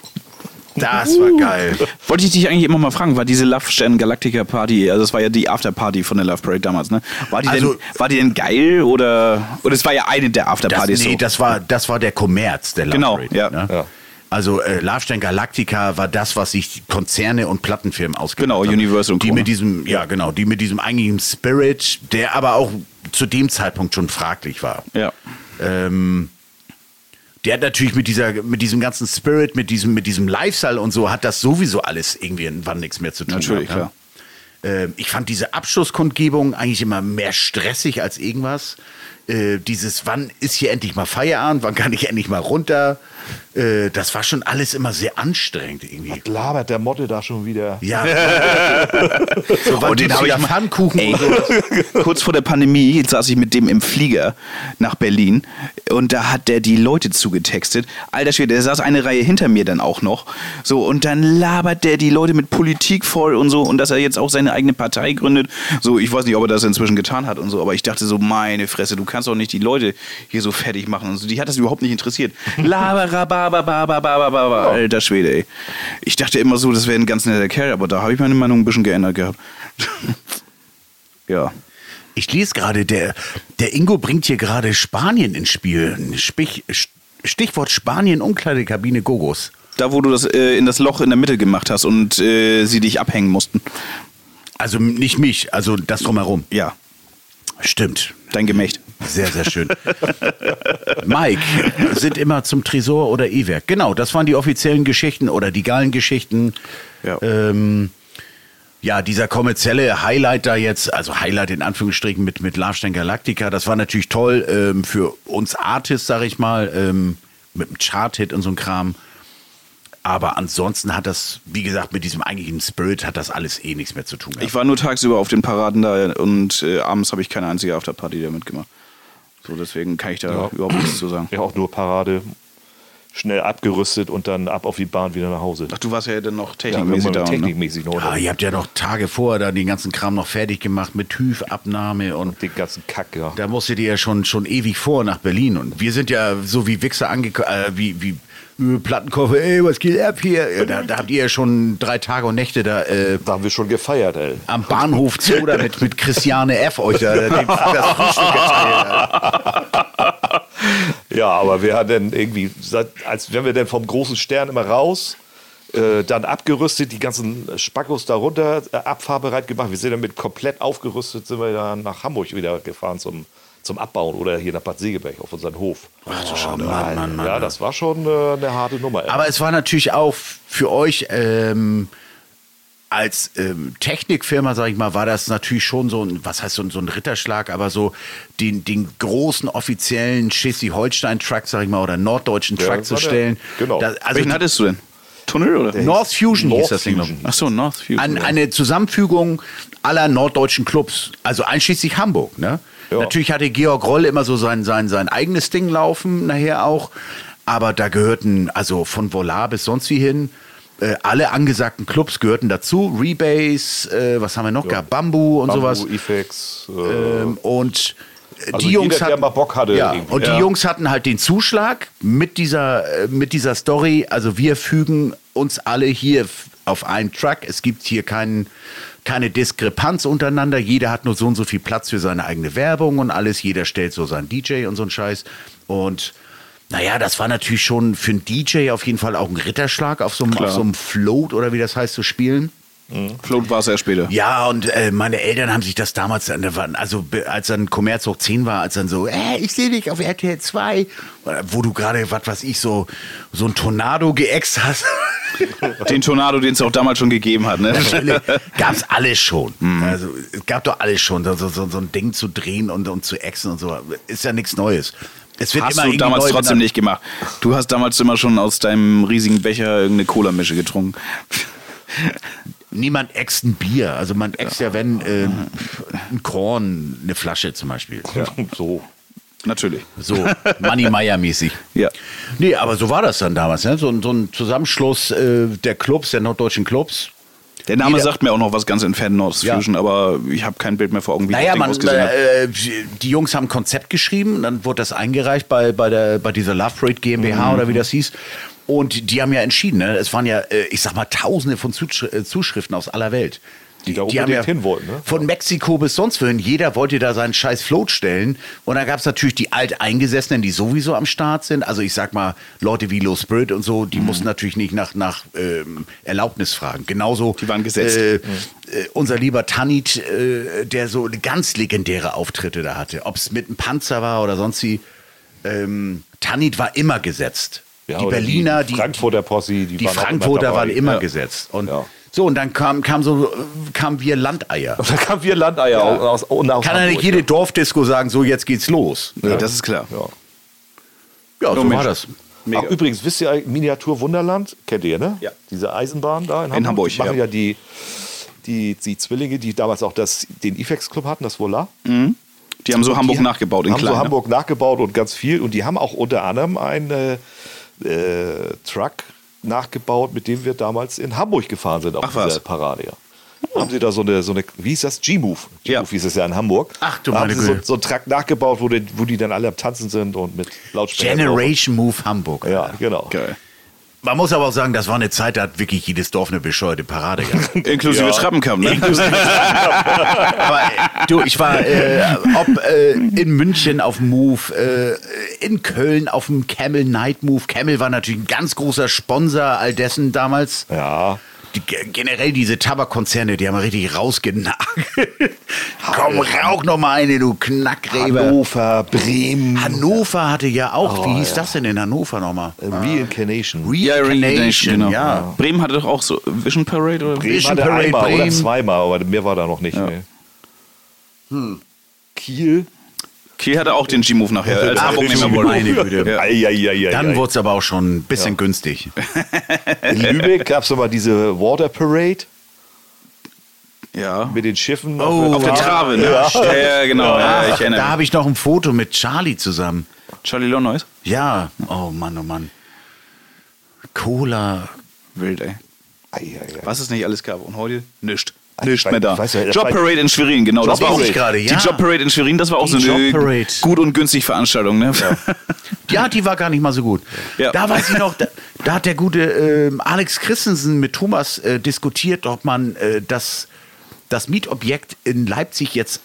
das war geil. Wollte ich dich eigentlich immer mal fragen, war diese Love Stern Galactica Party, also das war ja die Afterparty von der Love Parade damals, ne? War die, Also- denn, war die denn geil oder, oder es war ja eine der Afterpartys nee, so? das war, das war der Kommerz der Love Genau, Parade, ja. Ne? Ja. Also äh, Love Stern Galactica war das, was sich Konzerne und Plattenfirmen ausgedacht Genau, haben. Universal und Die Co. mit diesem, ja genau, die mit diesem eigentlichen Spirit, der aber auch zu dem Zeitpunkt schon fraglich war. ja. Ähm, der hat natürlich mit dieser, mit diesem ganzen Spirit, mit diesem, mit diesem Lifestyle und so, hat das sowieso alles irgendwie irgendwann nichts mehr zu tun. Natürlich, gehabt, ne? Ähm, ich fand diese Abschlusskundgebung eigentlich immer mehr stressig als irgendwas. äh, dieses, wann ist hier endlich mal Feierabend, wann kann ich endlich mal runter? Äh, das war schon alles immer sehr anstrengend irgendwie. Labert der Motte da schon wieder. Ja. so, Oh, den gibt's hab ich mal- Pfannkuchen Ey, und kurz vor der Pandemie saß ich mit dem im Flieger nach Berlin und da hat der die Leute zugetextet. Alter Schwede, der saß eine Reihe hinter mir dann auch noch. So, und dann labert der die Leute mit Politik voll und so und dass er jetzt auch seine eigene Partei gründet. So, ich weiß nicht, ob er das inzwischen getan hat und so, aber ich dachte so, meine Fresse, du kannst doch nicht die Leute hier so fertig machen und so. Die hat das überhaupt nicht interessiert. Laberabababababababa, alter Schwede, ey. Ich dachte immer so, das wäre ein ganz netter Kerl, aber da habe ich meine Meinung ein bisschen geändert gehabt. ja. Ich lese gerade, der, der Ingo bringt hier gerade Spanien ins Spiel. Spich, Stichwort Spanien, Umkleidekabine Gogos. Da, wo du das äh, in das Loch in der Mitte gemacht hast und äh, sie dich abhängen mussten. Also nicht mich, also das drumherum. Ja, Stimmt. dein Gemächt. Sehr, sehr schön. Mike, sind immer zum Tresor oder E-Werk. Genau, das waren die offiziellen Geschichten oder die geilen Geschichten. Ja. Ähm, ja, dieser kommerzielle Highlight da jetzt, also Highlight in Anführungsstrichen mit, mit Larstein Galactica, das war natürlich toll ähm, für uns Artists, sag ich mal, ähm, mit dem Chart-Hit und so ein Kram. Aber ansonsten hat das, wie gesagt, mit diesem eigentlichen Spirit hat das alles eh nichts mehr zu tun. gehabt. Ich war nur tagsüber auf den Paraden da und äh, abends habe ich keine einzige Afterparty da mitgemacht. So, deswegen kann ich da Ja. überhaupt nichts zu sagen. Ja, auch nur Parade. Schnell abgerüstet und dann ab auf die Bahn wieder nach Hause. Ach, du warst ja dann noch Ja, technikmäßig wir da. Ne? technikmäßig noch. Ah, ihr habt ja noch Tage vorher da den ganzen Kram noch fertig gemacht mit TÜV-Abnahme und Den ganzen Kack, ja. da musstet ihr ja schon, schon ewig vor nach Berlin. Und wir sind ja so wie Wichser angekommen, äh, wie, wie Plattenkoffer, ey, was geht ab hier? Ja, da, da habt ihr ja schon drei Tage und Nächte da äh, Da haben wir schon gefeiert, ey. am Bahnhof da mit, mit Christiane F. euch da den, das Frühstück geteilt. Ja, aber wir haben dann irgendwie, als wenn wir dann vom großen Stern immer raus, äh, dann abgerüstet, die ganzen Spackos darunter äh, abfahrbereit gemacht. Wir sind dann mit komplett aufgerüstet, sind wir dann nach Hamburg wieder gefahren zum, zum Abbauen oder hier nach Bad Segeberg auf unseren Hof. Ach du Schande, Mann, Mann, Mann, ja, das war schon äh, eine harte Nummer. Aber es war natürlich auch für euch ähm, als ähm, Technikfirma, sag ich mal, war das natürlich schon so ein, was heißt so ein, so ein Ritterschlag, aber so den, den großen offiziellen Schleswig-Holstein-Truck, sag ich mal, oder norddeutschen Ja, Truck das zu war der. stellen. Genau. Da, also Welchen hattest du denn? Tunnel oder? North Fusion hieß North das Ding. noch. Fusion. Ach so, North Fusion. An, eine Zusammenfügung aller norddeutschen Clubs, also einschließlich Hamburg. Ne? Ja. Natürlich hatte Georg Roll immer so sein, sein, sein eigenes Ding laufen, nachher auch. Aber da gehörten, also von Volar bis sonst wie hin, äh, alle angesagten Clubs gehörten dazu. Rebase, äh, was haben wir noch gehabt? Bambu und Bambu, sowas. Effects, äh, Ähm, und äh, Also die Jungs jeder, hatten, mal Bock hatte Ja, irgendwie. und die Ja. Jungs hatten halt den Zuschlag mit dieser, äh, mit dieser Story. Also wir fügen uns alle hier auf einen Truck. Es gibt hier keinen, keine Diskrepanz untereinander. Jeder hat nur so und so viel Platz für seine eigene Werbung und alles. Jeder stellt so seinen DJ und so einen Scheiß. Und naja, das war natürlich schon für einen DJ auf jeden Fall auch ein Ritterschlag, auf so einem, auf so einem Float oder wie das heißt, zu spielen. Float war es ja später. Ja, und äh, meine Eltern haben sich das damals, an der Wand- also als dann Kommerz hoch 10 war, als dann so, äh, ich sehe dich auf RTL 2, wo du gerade, was weiß ich, so, so ein Tornado geäxt hast. Den Tornado, den es auch damals schon gegeben hat. Ne? Natürlich gab's alles schon. Also es gab doch alles schon, so, so, so ein Ding zu drehen und, und zu ächzen und so. Ist ja nichts Neues. Es wird Hast immer du damals neu trotzdem nicht gemacht. Du hast damals immer schon aus deinem riesigen Becher irgendeine Cola-Mische getrunken. Niemand äxt ein Bier. Also man äxt ja, wenn äh, ein Korn, eine Flasche zum Beispiel. so. Natürlich. So Money Meyer mäßig. Ja. Nee, aber so war das dann damals. Ne? So, ein- so ein Zusammenschluss äh, der Clubs, der norddeutschen Clubs. Der Name Jeder- sagt mir auch noch was ganz entfernt Ja. Fusion, aber ich habe kein Bild mehr vor Augen, wie Naja, das Ding man, ausgesehen hat. äh, die Jungs haben ein Konzept geschrieben, dann wurde das eingereicht bei, bei, der, bei dieser Love Parade GmbH Mhm. oder wie das hieß. Und die haben ja entschieden, ne? es waren ja, äh, ich sag mal, tausende von äh, Zuschriften aus aller Welt. Die da haben unbedingt hin wollten, ne? Von Mexiko bis sonst wohin. Jeder wollte da seinen scheiß Float stellen. Und dann gab es natürlich die Alteingesessenen, die sowieso am Start sind. Also ich sag mal, Leute wie Low Spirit und so, die Mhm. mussten natürlich nicht nach, nach ähm, Erlaubnis fragen. Genauso. Die waren gesetzt. Äh, äh, unser lieber Tanit, äh, der so ganz legendäre Auftritte da hatte. Ob es mit einem Panzer war oder sonst wie. Ähm, Tanit war immer gesetzt. Ja, die Berliner, die die, Frankfurter Posse, die die waren immer Frankfurter dabei. waren immer Ja. gesetzt. Und Ja. So, und dann kam, kam so, kamen wir Landeier. Da kamen wir Landeier aus, aus, aus Kann ja nicht Hamburg, jede Dorfdisco sagen, so jetzt geht's los. Nee, das ist klar. Ja. Ja, so Mensch. war das. Mega. Ach, übrigens, wisst ihr, Miniatur Wunderland, kennt ihr, ne? Ja. Diese Eisenbahn da in Hamburg. In Hamburg, Die machen ja. ja, die, die, die Zwillinge, die damals auch das, den IFEX-Club hatten, das Voila. Die haben so Hamburg die nachgebaut in haben klein. so ne? Hamburg nachgebaut und ganz viel. Und die haben auch unter anderem einen äh, äh, Truck nachgebaut, mit dem wir damals in Hamburg gefahren sind auf Ach, was? dieser Parade. Ja. Haben sie da so eine, so eine, wie hieß das? G-Move. G-Move Ja. hieß es ja in Hamburg. Ach, du da meine sie so, Güte. so einen Truck nachgebaut, wo die, wo die dann alle am Tanzen sind und mit Lautsprecher. Generation Move Hamburg. drauf. Ja, Alter. genau. Geil. Man muss aber auch sagen, das war eine Zeit, da hat wirklich jedes Dorf eine bescheuerte Parade gehabt. Inklusive Ja. Trappenkamm, ne? Aber äh, du, ich war äh, ob äh, in München auf dem Move, äh, in Köln auf dem Camel Night Move. Camel war natürlich ein ganz großer Sponsor all dessen damals. Ja. Die, generell diese Tabakkonzerne, die haben wir richtig rausgenagelt. Komm, rauch noch mal eine, du Knackgräber. Hannover, Bremen, Hannover hatte ja auch, Oh, wie hieß ja. das denn in Hannover nochmal? äh, Reincarnation. Reincarnation, genau. ja. Bremen hatte doch auch so Vision Parade oder Bremen Vision Parade einmal oder Bremen. zweimal, aber mehr war da noch nicht. Nee. Kiel. Kiel hatte auch den G-Move nachher, als Hamburg nicht mehr wollte. meine Güte. Ja. Ei, ei, ei, ei, Dann ei. wurde es aber auch schon ein bisschen günstig. In Lübeck gab es mal diese Water Parade Ja. mit den Schiffen. Oh, Auf der Ja. Trave, ne? Ja, ja, genau. Ja, ich da erinnere habe ich noch ein Foto mit Charlie zusammen. Charlie Lonois? Ja, oh Mann, oh Mann. Cola. Wild, ey. Ei, ei, ei. Was es nicht alles gab. Und heute? Nischt. Weiß- mehr da. weiß ja, das Job Parade in Schwerin, genau. das Job war auch gerade, ja. Die Job Parade in Schwerin, das war auch Die so eine gut und günstig Veranstaltung, ne? Ja, die war gar nicht mal so gut. Ja. Da weiß ich noch, da, da hat der gute ähm, Alex Christensen mit Thomas äh, diskutiert, ob man äh, das, das Mietobjekt in Leipzig jetzt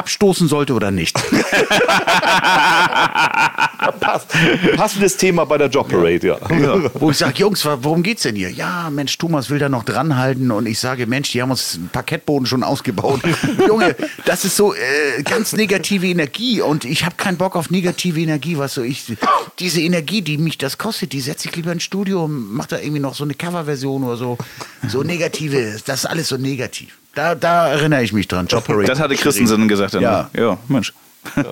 abstoßen sollte oder nicht. Pass, passendes Thema bei der Job Parade, ja. Wo ich sage, Jungs, worum geht's denn hier? Ja, Mensch, Thomas will da noch dranhalten und ich sage, Mensch, die haben uns einen Parkettboden schon ausgebaut. Junge, das ist so äh, ganz negative Energie und ich habe keinen Bock auf negative Energie, was so ich diese Energie, die mich das kostet, die setze ich lieber ins Studio und mache da irgendwie noch so eine Coverversion oder so. So negative, das ist alles so negativ. Da, da erinnere ich mich dran. Job Parade. Das hatte Christensen gesagt. Dann. Ja. Ja, Mensch.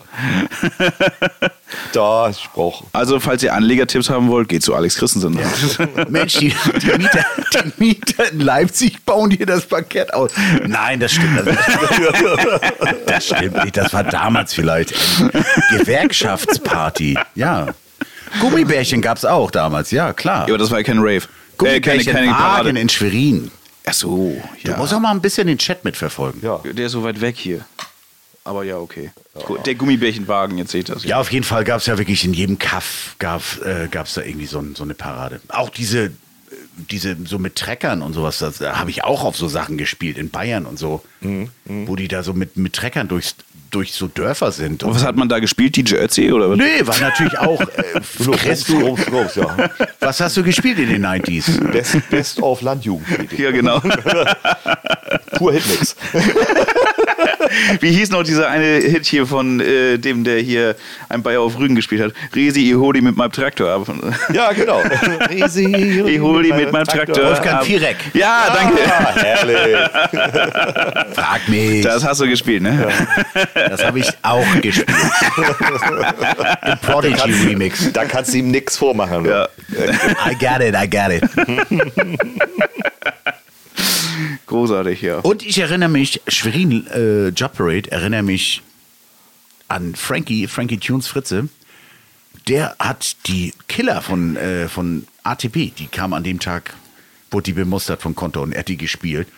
Da Spruch. Also, falls ihr Anlegertipps haben wollt, geht zu Alex Christensen. Mensch, die, die, Mieter, die Mieter in Leipzig bauen hier das Parkett aus. Nein, das stimmt. Das, das stimmt nicht. Das war damals vielleicht eine Gewerkschaftsparty. Ja. Gummibärchen gab es auch damals, ja, klar. Ja, aber das war ja kein Rave. Äh, keine, Gummibärchen keine Wagen in Schwerin. Ach so, Du ja. musst auch mal ein bisschen den Chat mitverfolgen. Ja. Der ist so weit weg hier. Aber ja, okay. Gut, Der Gummibärchenwagen, jetzt seht ihr das. Ja, auf jeden Fall gab es ja wirklich in jedem Kaff gab äh, gab's da irgendwie so, so eine Parade. Auch diese, äh, diese so mit Treckern und sowas, das da habe ich auch auf so Sachen gespielt in Bayern und so, wo die da so mit, mit Treckern durchs, durch so Dörfer sind. Und was hat man da gespielt? DJ Ötzi oder was? Nee, war natürlich auch. Äh, du, Rums, Rums, ja. was hast du gespielt in den 90s? Best, Best of Landjugend. Ja, genau. Pur Hitmix. Wie hieß noch dieser eine Hit hier von äh, dem, der hier ein Bayer auf Rügen gespielt hat? Resi, ich hol die mit meinem Traktor ab. Ja, genau. Ich hol die mit meinem Traktor Wolfgang ab. Vierek. Ja, danke. Ah, herrlich. Frag mich. Das hast du gespielt, ne? Das habe ich auch gespielt. Im Prodigy Remix. Da kannst du ihm nichts vormachen. Ja. I got it, I got it. Großartig, ja. Und ich erinnere mich, Schwerin äh, Job Parade, erinnere mich an Frankie, Frankie Tunes Fritze. Der hat die Killer von, äh, von ATP, die kam an dem Tag, wurde die bemustert von Konto und er hat die gespielt.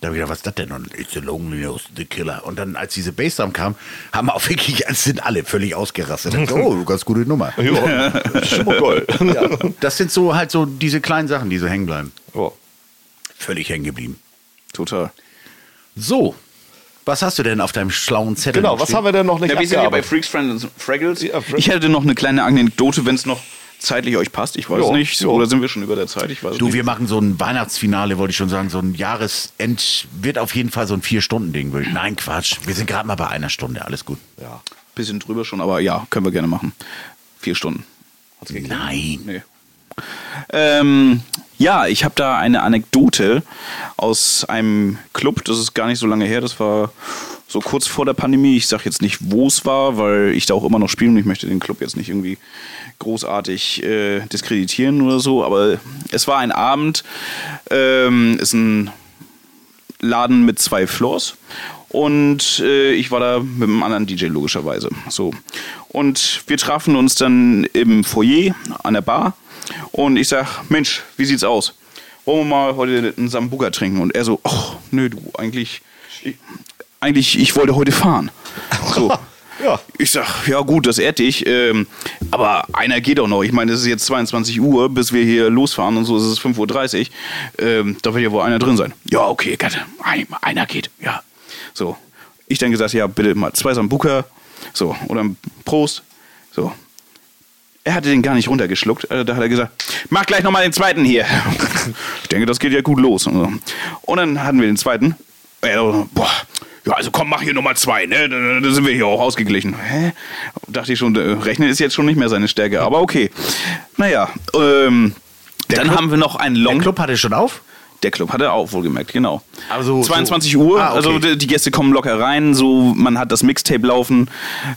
Da habe ich gedacht, was ist das denn? Und It's a loneliness, the killer. Und dann, als diese Bassdrum kam, haben wir auch wirklich, es sind alle völlig ausgerastet. Ich dachte, oh, ganz gute Nummer. Ja, schon mal geil. Ja, das sind so halt so diese kleinen Sachen, die so hängen bleiben. Ja. Völlig hängen geblieben. Total. So, was hast du denn auf deinem schlauen Zettel? Genau, was stehen? haben wir denn noch nicht Ja, wir sind ja bei? Freaks, Friends and Fraggles. Ja, Ich hätte noch eine kleine Anekdote, wenn es noch zeitlich euch passt. Ich weiß Ja, nicht. ja. Oder sind wir schon über der Zeit? Ich weiß Du, nicht. wir machen so ein Weihnachtsfinale, wollte ich schon sagen, so ein Jahresend, wird auf jeden Fall so ein Vier-Stunden-Ding. würde ich- Nein, Quatsch, wir sind gerade mal bei einer Stunde, alles gut. Ja. Bisschen drüber schon, aber ja, können wir gerne machen. Vier Stunden. Nein. Nee. Ähm, Ja, ich habe da eine Anekdote aus einem Club, das ist gar nicht so lange her, das war so kurz vor der Pandemie. Ich sage jetzt nicht, wo es war, weil ich da auch immer noch spiele und ich möchte den Club jetzt nicht irgendwie großartig äh, diskreditieren oder so. Aber es war ein Abend, ähm, ist ein Laden mit zwei Floors und äh, ich war da mit einem anderen DJ logischerweise. So. Und wir trafen uns dann im Foyer an der Bar und ich sag, Mensch, wie sieht's aus? Wollen wir mal heute einen Sambuca trinken? Und er so, ach, nö, du, eigentlich, ich, eigentlich, ich wollte heute fahren. So. Ja. Ich sag, ja gut, das ehrt dich, ähm, aber einer geht auch noch. Ich meine, es ist jetzt 22 Uhr, bis wir hier losfahren und so ist es 5.30 Uhr. Ähm, da wird ja wohl einer drin sein. Ja, okay, Gatte, ein, einer geht, ja. So. Ich dann gesagt, ja, bitte mal zwei Sambuca, so, oder Prost, so. Er hatte den gar nicht runtergeschluckt. Also da hat er gesagt, mach gleich nochmal den zweiten hier. ich denke, das geht ja gut los. Und, dann hatten wir den zweiten. So, boah, ja, also komm, mach hier nochmal zwei, ne? Da, sind wir hier auch ausgeglichen. Hä? Dachte ich schon, äh, rechnen ist jetzt schon nicht mehr seine Stärke, aber okay. Naja, ähm, dann Club- haben wir noch einen Der Long. Club hatte schon auf? Der Club hatte auch wohlgemerkt, genau. Also 22 so- Uhr, Ah, okay. also die Gäste kommen locker rein, so man hat das Mixtape laufen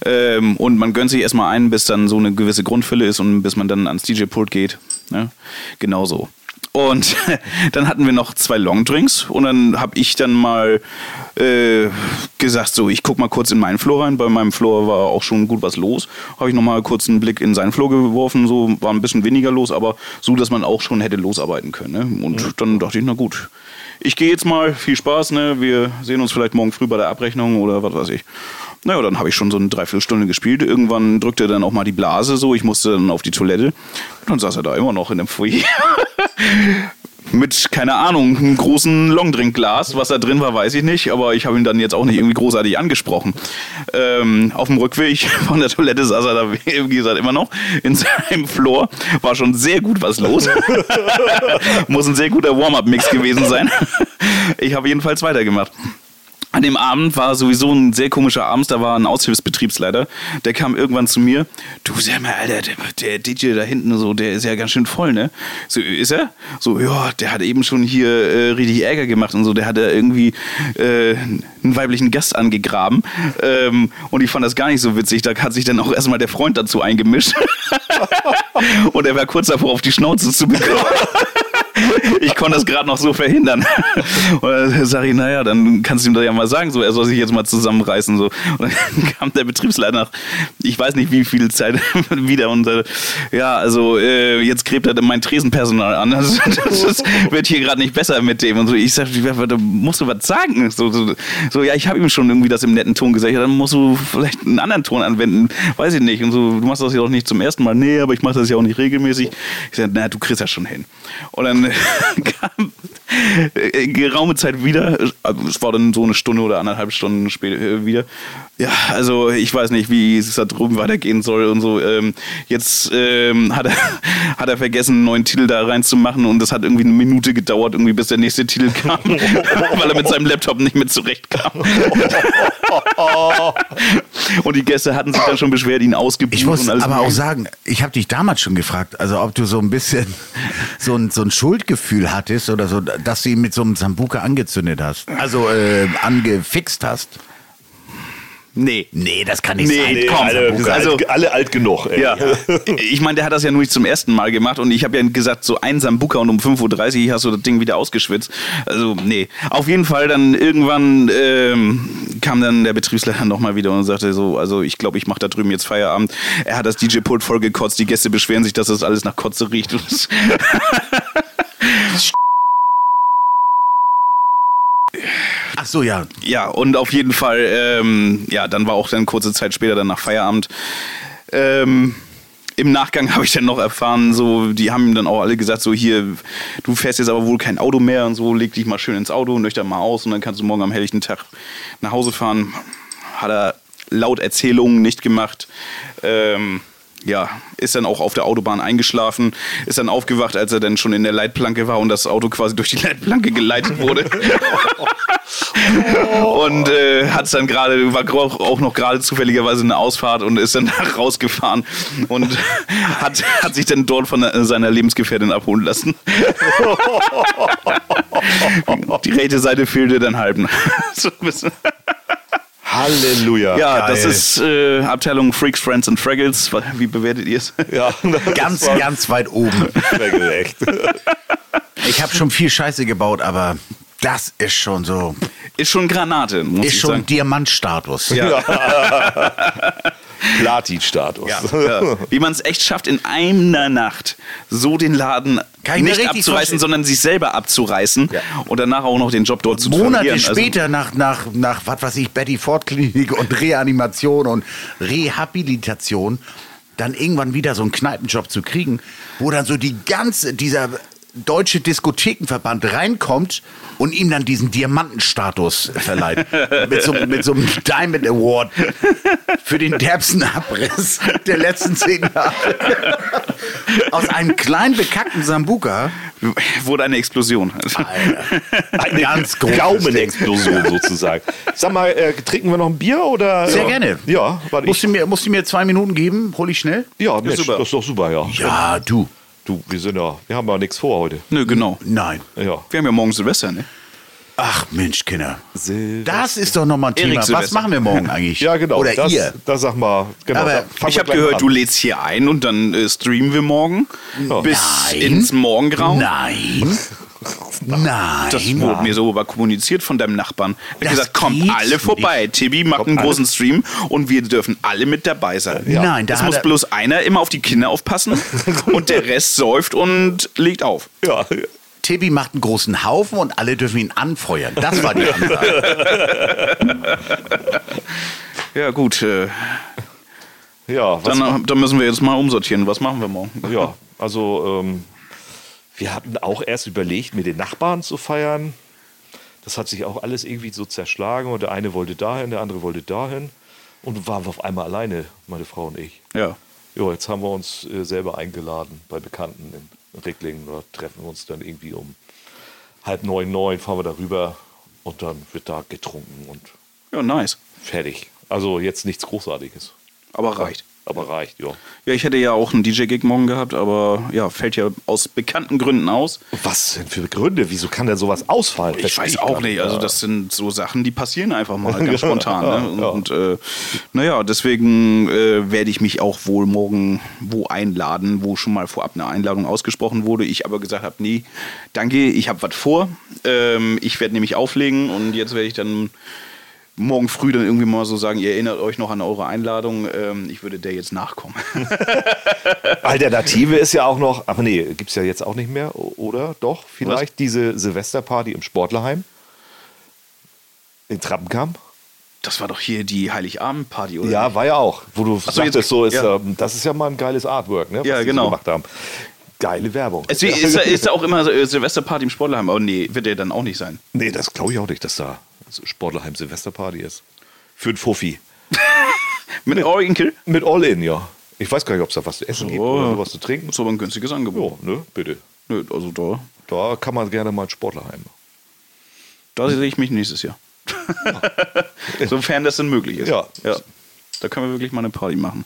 ähm, und man gönnt sich erstmal ein, bis dann so eine gewisse Grundfülle ist und bis man dann ans DJ-Pult geht. Ne? Genau so. Und dann hatten wir noch zwei Longdrinks und dann habe ich dann mal äh, gesagt, so ich guck mal kurz in meinen Floor rein. Bei meinem Floor war auch schon gut was los. Habe ich noch mal kurz einen Blick in seinen Floor geworfen, so war ein bisschen weniger los, aber so, dass man auch schon hätte losarbeiten können. Ne? Und dann dachte ich, na gut, ich gehe jetzt mal, viel Spaß, ne? Wir sehen uns vielleicht morgen früh bei der Abrechnung oder was weiß ich. Naja, dann habe ich schon so eine Dreiviertelstunde gespielt. Irgendwann drückte dann auch mal die Blase so. Ich musste dann auf die Toilette. Und dann saß er da immer noch in dem Foyer. Mit, keine Ahnung, einem großen Longdrinkglas. Was da drin war, weiß ich nicht. Aber ich habe ihn dann jetzt auch nicht irgendwie großartig angesprochen. Ähm, auf dem Rückweg von der Toilette saß er da, wie gesagt, immer noch in seinem Floor. War schon sehr gut was los. Muss ein sehr guter Warm-up-Mix gewesen sein. Ich habe jedenfalls weitergemacht. An dem Abend war sowieso ein sehr komischer Abend. Da war ein Aushilfsbetriebsleiter. Der kam irgendwann zu mir. Du, sag mal, Alter, der, der DJ da hinten, so, der ist ja ganz schön voll, ne? So, ist er? So, ja, der hat eben schon hier äh, richtig Ärger gemacht und so. Der hat da irgendwie äh, einen weiblichen Gast angegraben. Ähm, und ich fand das gar nicht so witzig. Da hat sich dann auch erstmal der Freund dazu eingemischt. und er war kurz davor, auf die Schnauze zu bekommen. Ich konnte das gerade noch so verhindern. Und dann sage ich, naja, dann kannst du ihm das ja mal sagen, so, er soll sich jetzt mal zusammenreißen. So. Und dann kam der Betriebsleiter nach, ich weiß nicht wie viel Zeit wieder und äh, ja, also äh, jetzt gräbt er mein Tresenpersonal an. Das, das, das wird hier gerade nicht besser mit dem. Und so, ich sage, da musst du was sagen. So, so, so ja, ich habe ihm schon irgendwie das im netten Ton gesagt. Ja, dann musst du vielleicht einen anderen Ton anwenden. Weiß ich nicht. Und so, du machst das ja auch nicht zum ersten Mal. Nee, aber ich mache das ja auch nicht regelmäßig. Ich sage, na, du kriegst das schon hin. Und dann kam äh, geraume Zeit wieder. Also, Es war dann so eine Stunde oder anderthalb Stunden später äh, wieder. Ja, also ich weiß nicht, wie es da drüben weitergehen soll und so. Ähm, jetzt ähm, hat, er, hat er vergessen, einen neuen Titel da reinzumachen und das hat irgendwie eine Minute gedauert, irgendwie bis der nächste Titel kam, weil er mit seinem Laptop nicht mit zurechtkam. und die Gäste hatten sich dann schon beschwert, ihn ausgebucht Ich muss und alles aber auch sagen, ich habe dich damals schon gefragt, also ob du so ein bisschen so ein, so ein Schuldgefühl hattest oder so, dass ihn mit so einem Sambuka angezündet hast. Also äh, angefixt hast. Nee. Nee, das kann nicht Nee, sein. nee, komm, alle, also, alle alt genug. Ey. Ja, ich meine, der hat das ja nur nicht zum ersten Mal gemacht und ich habe ja gesagt, so ein Sambuka und um 5.30 Uhr hast du das Ding wieder ausgeschwitzt. Also, nee. Auf jeden Fall dann irgendwann ähm, kam dann der Betriebsleiter nochmal wieder und sagte so, also ich glaube, ich mache da drüben jetzt Feierabend. Er hat das DJ-Pult voll gekotzt, die Gäste beschweren sich, dass das alles nach Kotze riecht. Und das- Ach so, ja. Ja, und auf jeden Fall, ähm, ja, dann war auch dann kurze Zeit später dann nach Feierabend. Ähm, Im Nachgang habe ich dann noch erfahren, so, die haben ihm dann auch alle gesagt, so hier, du fährst jetzt aber wohl kein Auto mehr und so, leg dich mal schön ins Auto, nüchtern mal aus und dann kannst du morgen am helllichten Tag nach Hause fahren. Hat er laut Erzählungen nicht gemacht. Ähm, ja, ist dann auch auf der Autobahn eingeschlafen, ist dann aufgewacht, als er dann schon in der Leitplanke war und das Auto quasi durch die Leitplanke geleitet wurde. und äh, hat dann gerade, war auch noch gerade zufälligerweise eine Ausfahrt und ist dann da rausgefahren und hat, hat sich dann dort von seiner Lebensgefährtin abholen lassen. die rechte Seite fehlte dann halben. so ein bisschen. Halleluja. Ja, das Geil. ist äh, Abteilung Freaks, Friends and Fraggles. Wie bewertet ihr es? ja das Ganz, ganz weit oben. Echt. Ich habe schon viel Scheiße gebaut, aber das ist schon so. Ist schon Granate, muss Ist ich schon sagen. Diamantstatus. Ja. Platin-Status. Ja. Wie man es echt schafft, in einer Nacht so den Laden nicht richtig abzureißen, vorstellen. sondern sich selber abzureißen und danach auch noch den Job dort zu Monate verlieren. Also, später nach, nach, nach, was weiß ich, Betty Ford Klinik und Reanimation und Rehabilitation, dann irgendwann wieder so einen Kneipenjob zu kriegen, wo dann so die ganze, dieser deutsche Diskothekenverband reinkommt und ihm dann diesen Diamantenstatus verleiht. mit, so, mit so einem Diamond Award für den derbsten Abriss der letzten zehn Jahre. Aus einem kleinen bekackten Sambuka. wurde eine Explosion. Eine Ganz großes Gaumenexplosion sozusagen. Sag mal, äh, trinken wir noch ein Bier oder? Sehr ja. gerne. Ja, warte, Musst ich, du, mir, musst du mir zwei Minuten geben? Hol ich schnell? ja, Mensch, super. das ist doch super, ja. Ja, du. Du, wir sind ja, wir haben ja nichts vor heute. Nö, genau. Nein. Ja. Wir haben ja morgen Silvester, ne? Ach Mensch, Kinder. Silvester. Das ist doch nochmal ein Erik Thema. Was Silvester. machen wir morgen eigentlich? Ja, genau. Oder das, ihr? Das sag mal, genau. Aber da fangen Ich wir habe gleich mal gehört, an. du lädst hier ein und dann äh, streamen wir morgen bis Nein. ins Morgengrau. Nein. Nein. Das wurde mir so aber kommuniziert von deinem Nachbarn. Er hat gesagt, kommt alle vorbei. Tibi macht einen großen Stream und wir dürfen alle mit dabei sein. Nein, da Es muss bloß einer immer auf die Kinder aufpassen und der Rest säuft und legt auf. Ja, Tibi macht einen großen Haufen und alle dürfen ihn anfeuern. Das war die Ansage. Ja, gut. Äh, ja, was, dann, dann müssen wir jetzt mal umsortieren. Was machen wir morgen? ja, also ähm, wir hatten auch erst überlegt, mit den Nachbarn zu feiern. Das hat sich auch alles irgendwie so zerschlagen und der eine wollte dahin, der andere wollte dahin und waren wir auf einmal alleine, meine Frau und ich. Ja. Ja, jetzt haben wir uns äh, selber eingeladen bei Bekannten in Ricklingen. Da treffen wir uns dann irgendwie um halb neun, neun, fahren wir darüber und dann wird da getrunken und Ja, nice. fertig. Also jetzt nichts Großartiges. Aber reicht. Aber reicht, ja. Ja, ich hätte ja auch einen DJ-Gig morgen gehabt, aber ja, fällt ja aus bekannten Gründen aus. Was denn für Gründe? Wieso kann denn sowas ausfallen? Ich weiß auch nicht. Also das sind so Sachen, die passieren einfach mal ganz spontan. Ne? ja. Und äh, naja, deswegen äh, werde ich mich auch wohl morgen wo einladen, wo schon mal vorab eine Einladung ausgesprochen wurde. Ich aber gesagt habe, nee, danke, ich habe was vor. Ähm, ich werde nämlich auflegen und jetzt werde ich dann morgen früh dann irgendwie mal so sagen, ihr erinnert euch noch an eure Einladung. Ähm, ich würde der jetzt nachkommen. Alternative ist ja auch noch, ach nee, gibt es ja jetzt auch nicht mehr, oder? Doch, vielleicht diese Silvesterparty im Sportlerheim in Trappenkamp. Das war doch hier die Heiligabend-Party, oder? Ja, war ja auch, wo du so, sagtest, jetzt- so ist, ja. ähm, das ist ja mal ein geiles Artwork, ne, was Ja, genau. gemacht haben. Geile Werbung. Es ist, ist, ist da auch immer so, äh, Silvesterparty im Sportlerheim, aber nee, wird der dann auch nicht sein. nee, das glaube ich auch nicht, dass da Sportlerheim Silvesterparty ist. Für ein Fuffi. Mit All Inkle? Mit All-In, ja. Ich weiß gar nicht, ob es da was zu essen gibt oder was zu trinken. Ist aber ein günstiges Angebot. Ja, ne, bitte. Nö, also da, Da kann man gerne mal ein Sportlerheim. da sehe ich mich nächstes Jahr. Sofern das denn möglich ist. Ja. ja. Da können wir wirklich mal eine Party machen.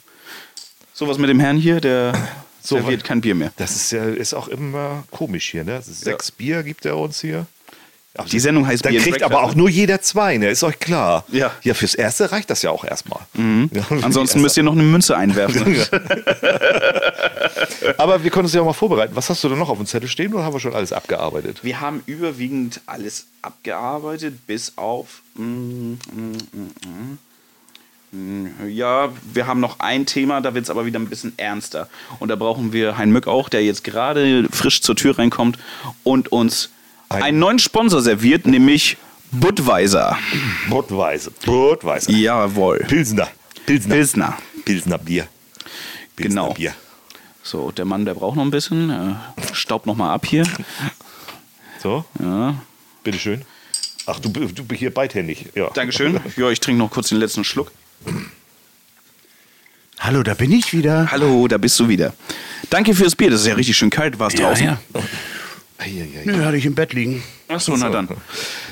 So was mit dem Herrn hier, der So, serviert kein Bier mehr. Das ist ja ist auch immer komisch hier, ne? Sechs Bier gibt er uns hier. Aber Die Sendung heißt and kriegt Breakfast, aber auch ne? nur jeder zwei, ne? Ist euch klar. Ja. Ja, fürs Erste reicht das ja auch erstmal. Ja, Ansonsten müsst ihr noch eine Münze einwerfen. Aber wir können uns ja auch mal vorbereiten. Was hast du denn noch auf dem Zettel stehen oder haben wir schon alles abgearbeitet? Wir haben überwiegend alles abgearbeitet, bis auf. mm, mm, mm. Mm, Ja, wir haben noch ein Thema, da wird es aber wieder ein bisschen ernster. Und da brauchen wir Hein Mück auch, der jetzt gerade frisch zur Tür reinkommt und uns Ein- einen neuen Sponsor serviert, nämlich Budweiser. Budweiser. Budweiser. Jawohl. Pilsner. Pilsner. Pilsner. Pilsner Bier. Pilsner Genau. Bier. So, der Mann, der braucht noch ein bisschen. Äh, staubt noch mal ab hier. So, Ja. bitteschön. Ach, du, du bist hier beidhändig. Ja. Dankeschön. Ja, ich trinke noch kurz den letzten Schluck. Hallo, da bin ich wieder. Hallo, da bist du wieder. Danke fürs Bier, das ist ja richtig schön kalt, war es draußen. Nö, hatte ich im Bett liegen. Achso, na dann.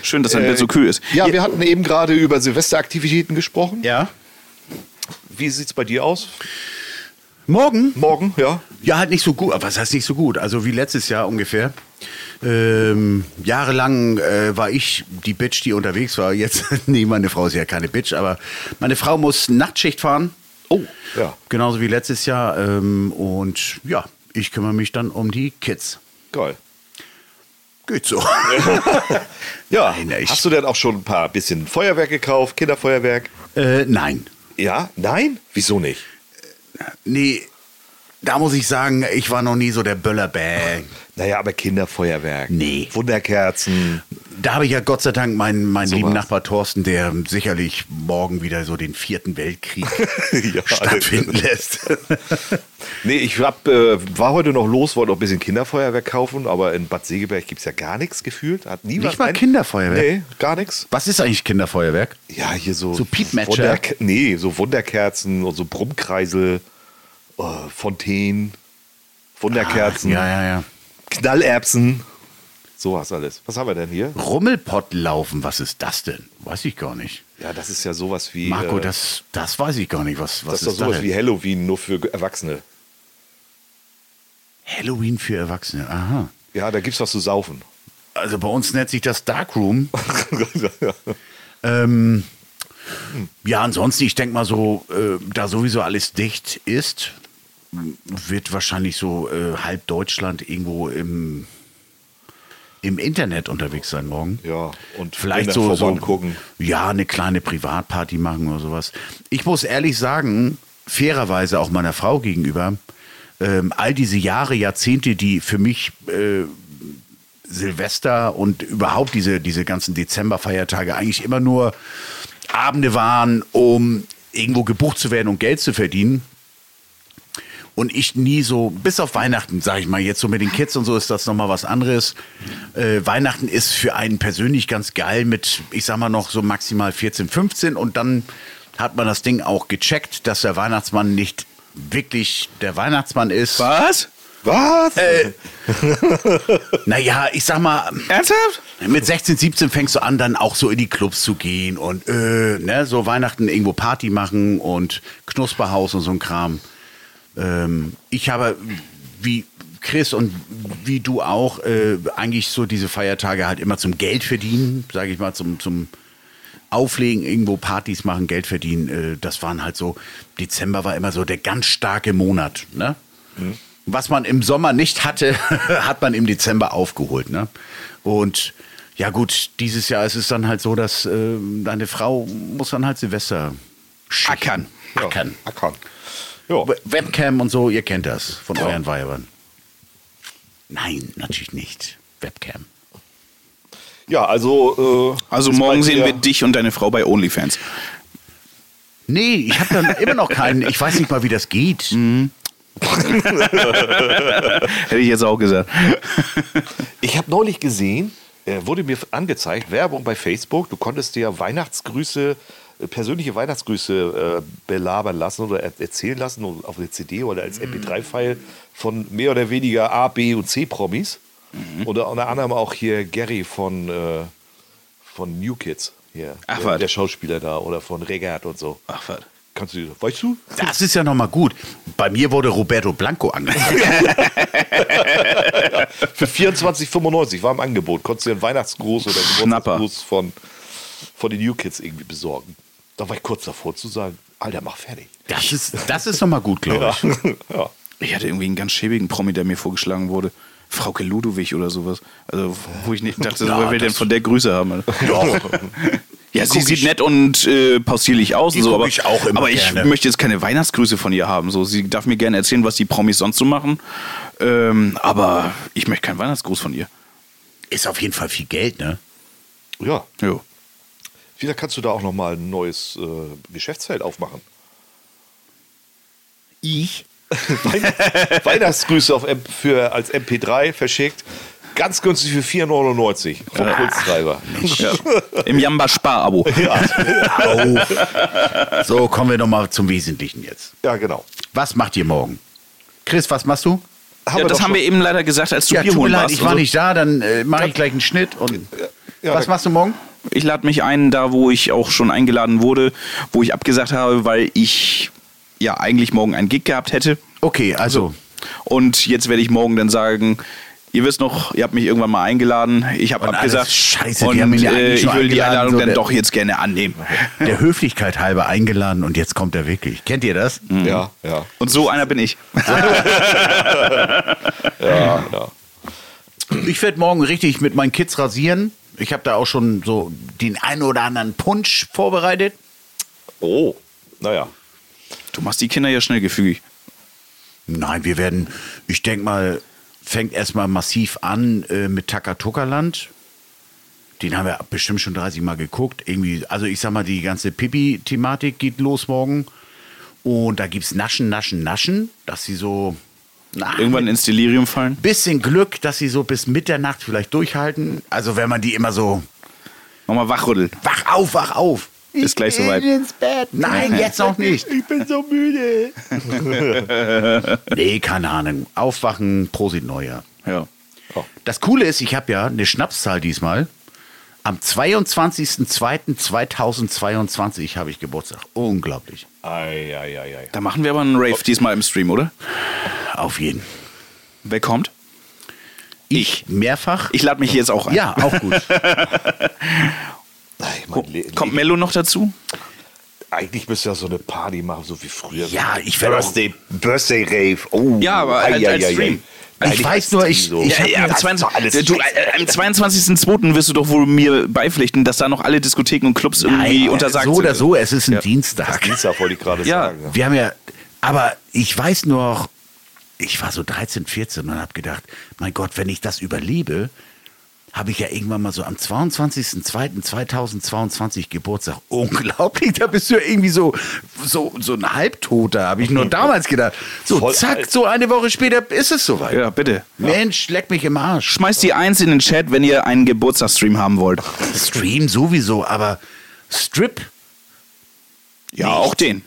Schön, dass dein Bett so kühl ist. Ja, wir hatten eben gerade über Silvesteraktivitäten gesprochen. Ja. Wie sieht's bei dir aus? Morgen? Morgen, ja. Ja, halt nicht so gut. Aber was heißt nicht so gut? Also wie letztes Jahr ungefähr. Ähm, jahrelang äh, war ich die Bitch, die unterwegs war. Jetzt, nee, meine Frau ist ja keine Bitch, aber meine Frau muss Nachtschicht fahren. Oh, ja. Genauso wie letztes Jahr. Ähm, und ja, ich kümmere mich dann um die Kids. Geil. Geht so. Ja, Nein, ich- hast du denn auch schon ein paar bisschen Feuerwerk gekauft, Kinderfeuerwerk? äh, nein. Ja? Nein? Wieso nicht? Nee, da muss ich sagen, ich war noch nie so der Böllerbang. Naja, aber Kinderfeuerwerk. Nee. Wunderkerzen. Da habe ich ja Gott sei Dank meinen, meinen So lieben was. Nachbar Thorsten, der sicherlich morgen wieder so den vierten Weltkrieg Ja, stattfinden lässt. Nee, ich hab, äh, war heute noch los, wollte noch ein bisschen Kinderfeuerwerk kaufen, aber in Bad Segeberg gibt es ja gar nichts gefühlt. Hat nie Nicht mal ein- Kinderfeuerwerk? Nee, gar nichts. Was ist eigentlich Kinderfeuerwerk? Ja, hier so. So Piepmatcher? Wunderke- Nee, so Wunderkerzen und so Brummkreisel, äh, Fontänen, Wunderkerzen, Ja, ja, ja. Knallerbsen. Sowas alles. Was haben wir denn hier? Rummelpott laufen, was ist das denn? Weiß ich gar nicht. Ja, das ist ja sowas wie. Marco, äh, das, das weiß ich gar nicht. Was, was das ist doch sowas denn? wie Halloween, nur für Erwachsene. Halloween für Erwachsene. Aha. Ja, da gibt's was zu saufen. Also bei uns nennt sich das Darkroom. Ähm, ja, ansonsten, ich denke mal so, äh, da sowieso alles dicht ist, wird wahrscheinlich so äh, halb Deutschland irgendwo im, im Internet unterwegs sein morgen. Ja, und Vielleicht so, so gucken. ja, eine kleine Privatparty machen oder sowas. Ich muss ehrlich sagen, fairerweise auch meiner Frau gegenüber, ähm, all diese Jahre, Jahrzehnte, die für mich äh, Silvester und überhaupt diese, diese ganzen Dezemberfeiertage eigentlich immer nur Abende waren, um irgendwo gebucht zu werden und Geld zu verdienen. Und ich nie so, bis auf Weihnachten, sage ich mal, jetzt so mit den Kids und so ist das nochmal was anderes. Äh, Weihnachten ist für einen persönlich ganz geil mit, ich sag mal noch so maximal 14, 15 und dann hat man das Ding auch gecheckt, dass der Weihnachtsmann nicht wirklich der Weihnachtsmann ist. Was? Was? Äh, Naja, ich sag mal, Ernsthaft? mit 16, 17 fängst du an, dann auch so in die Clubs zu gehen und äh, ne, so Weihnachten irgendwo Party machen und Knusperhaus und so ein Kram. Ähm, ich habe, wie Chris und wie du auch, äh, eigentlich so diese Feiertage halt immer zum Geld verdienen, sage ich mal, zum, zum Auflegen, irgendwo Partys machen, Geld verdienen. Äh, das waren halt so, Dezember war immer so der ganz starke Monat. Ne? Was man im Sommer nicht hatte, hat man im Dezember aufgeholt. Ne? Und ja gut, dieses Jahr ist es dann halt so, dass äh, deine Frau muss dann halt Silvester schichten. Ackern. Ja, Ackern. Ackern. Ja. We- Webcam und so, ihr kennt das von Ja. euren Weibern. Nein, natürlich nicht. Webcam. ja, also. Äh, Also morgen sehen wir dich und deine Frau bei OnlyFans. Nee, ich habe dann immer noch keinen. Ich weiß nicht mal, wie das geht. Mhm. Hätte ich jetzt auch gesagt. Ich habe neulich gesehen, äh, wurde mir angezeigt, Werbung bei Facebook. Du konntest dir Weihnachtsgrüße, äh, persönliche Weihnachtsgrüße äh, belabern lassen oder er erzählen lassen auf eine CD oder als MP3-File von mehr oder weniger A, B und C Promis. Oder unter anderem auch hier Gary von, äh, von New Kids. Hier, Ach, der, der Schauspieler da oder von Regat und so. Ach, was. Kannst du, weißt du? Das ist ja nochmal gut. Bei mir wurde Roberto Blanco angezeigt. Für 24,95 war im Angebot. Konntest du dir einen Weihnachtsgruß oder einen Schnapper. Geburtstagsgruß von, von den New Kids irgendwie besorgen. Da war ich kurz davor zu sagen, Alter, mach fertig. Das ist, das ist nochmal gut, glaube ich. ja. Ich hatte irgendwie einen ganz schäbigen Promi, der mir vorgeschlagen wurde. Frauke Ludowig oder sowas. Also, wo ich nicht dachte, Ja, wer will denn von der Grüße haben? Doch. Ja, sie sieht ich- nett und äh, possierlich aus, und so, aber ich auch immer aber ich gerne. möchte jetzt keine Weihnachtsgrüße von ihr haben. So, sie darf mir gerne erzählen, was die Promis sonst so machen. Ähm, aber ich möchte keinen Weihnachtsgruß von ihr. Ist auf jeden Fall viel Geld, ne? ja. Jo. Vielleicht kannst du da auch nochmal ein neues äh, Geschäftsfeld aufmachen. Ich? Weihnachtsgrüße auf M für, als MP3 verschickt. Ganz günstig für 4,99 vom Pulstreiber. Ja. Im Jamba Spar-Abo. Auf. So, kommen wir nochmal zum Wesentlichen jetzt. Ja, genau. Was macht ihr morgen? Chris, was machst du? Haben Ja, das haben schon. wir eben leider gesagt, als du Ja, Bier holen warst. ich war nicht da, dann äh, mache ich gleich einen Schnitt. Und Ja, was machst du morgen? Ich lade mich ein, da wo ich auch schon eingeladen wurde, wo ich abgesagt habe, weil ich ja eigentlich morgen einen Gig gehabt hätte. Okay, also, Und jetzt werde ich morgen dann sagen, ihr wisst noch, ihr habt mich irgendwann mal eingeladen, ich habe Und abgesagt. alles Scheiße, die und ja äh, ich will die Einladung so dann der- doch jetzt gerne annehmen. der Höflichkeit halber eingeladen und jetzt kommt er wirklich. Kennt ihr das? ja, ja, Und so einer bin ich. ja, ja. Ich werde morgen richtig mit meinen Kids rasieren. Ich habe da auch schon so den einen oder anderen Punsch vorbereitet. Oh, naja. Du machst die Kinder ja schnell gefügig. Nein, wir werden, ich denke mal, fängt erstmal massiv an äh, mit Takatuka-Land. Den haben wir bestimmt schon 30 Mal geguckt. Irgendwie, also ich sag mal, die ganze Pipi-Thematik geht los morgen. Und da gibt's Naschen, Naschen, Naschen, dass sie so na, Irgendwann ins Delirium fallen. bisschen Glück, dass sie so bis Mitternacht vielleicht durchhalten. Also wenn man die immer so Nochmal wachrütteln. wach auf, wach auf. Ist gleich Ich soweit. ins Bett. Nein, jetzt noch nicht. Ich bin so müde. Nee, keine Ahnung. Aufwachen, Prosit Neujahr. Ja. Das Coole ist, ich habe ja eine Schnapszahl diesmal. Am 22.02.2022 habe ich Geburtstag. Unglaublich. Ei, ei, ei, ei. Da machen wir aber einen Rave diesmal im Stream, oder? Auf jeden. Wer kommt? Ich mehrfach. Ich lade mich jetzt auch ein. ja, auch gut. Le- Kommt Mello noch dazu? Eigentlich müsste ja so eine Party machen, so wie früher. Ja, ich werd auch- Birthday, Birthday Rave. Oh, Ja, aber ei, halt als ei, ei. Stream. Ich weiß nur, ich- so. ich ja, mir am, das 22, du, äh, am 22.02. wirst du doch wohl mir beipflichten, dass da noch alle Diskotheken und Clubs irgendwie Nein, untersagt so sind. oder so, es ist ein Das Dienstag. Dienstag wollte ich gerade Ja. sagen. Wir haben ja, aber ich weiß noch, ich war so 13, 14 und habe gedacht, mein Gott, wenn ich das überlebe, habe ich ja irgendwann mal so am 22.02.2022 Geburtstag. Unglaublich, da bist du ja irgendwie so, so, so ein Halbtoter, habe ich nur damals gedacht. So, Voll zack, alt. so eine Woche später ist es soweit. Ja, bitte. Mensch, leck mich im Arsch. Schmeißt die Eins in den Chat, wenn ihr einen Geburtstagsstream haben wollt. Stream sowieso, aber Strip. Ja, Nicht. auch den.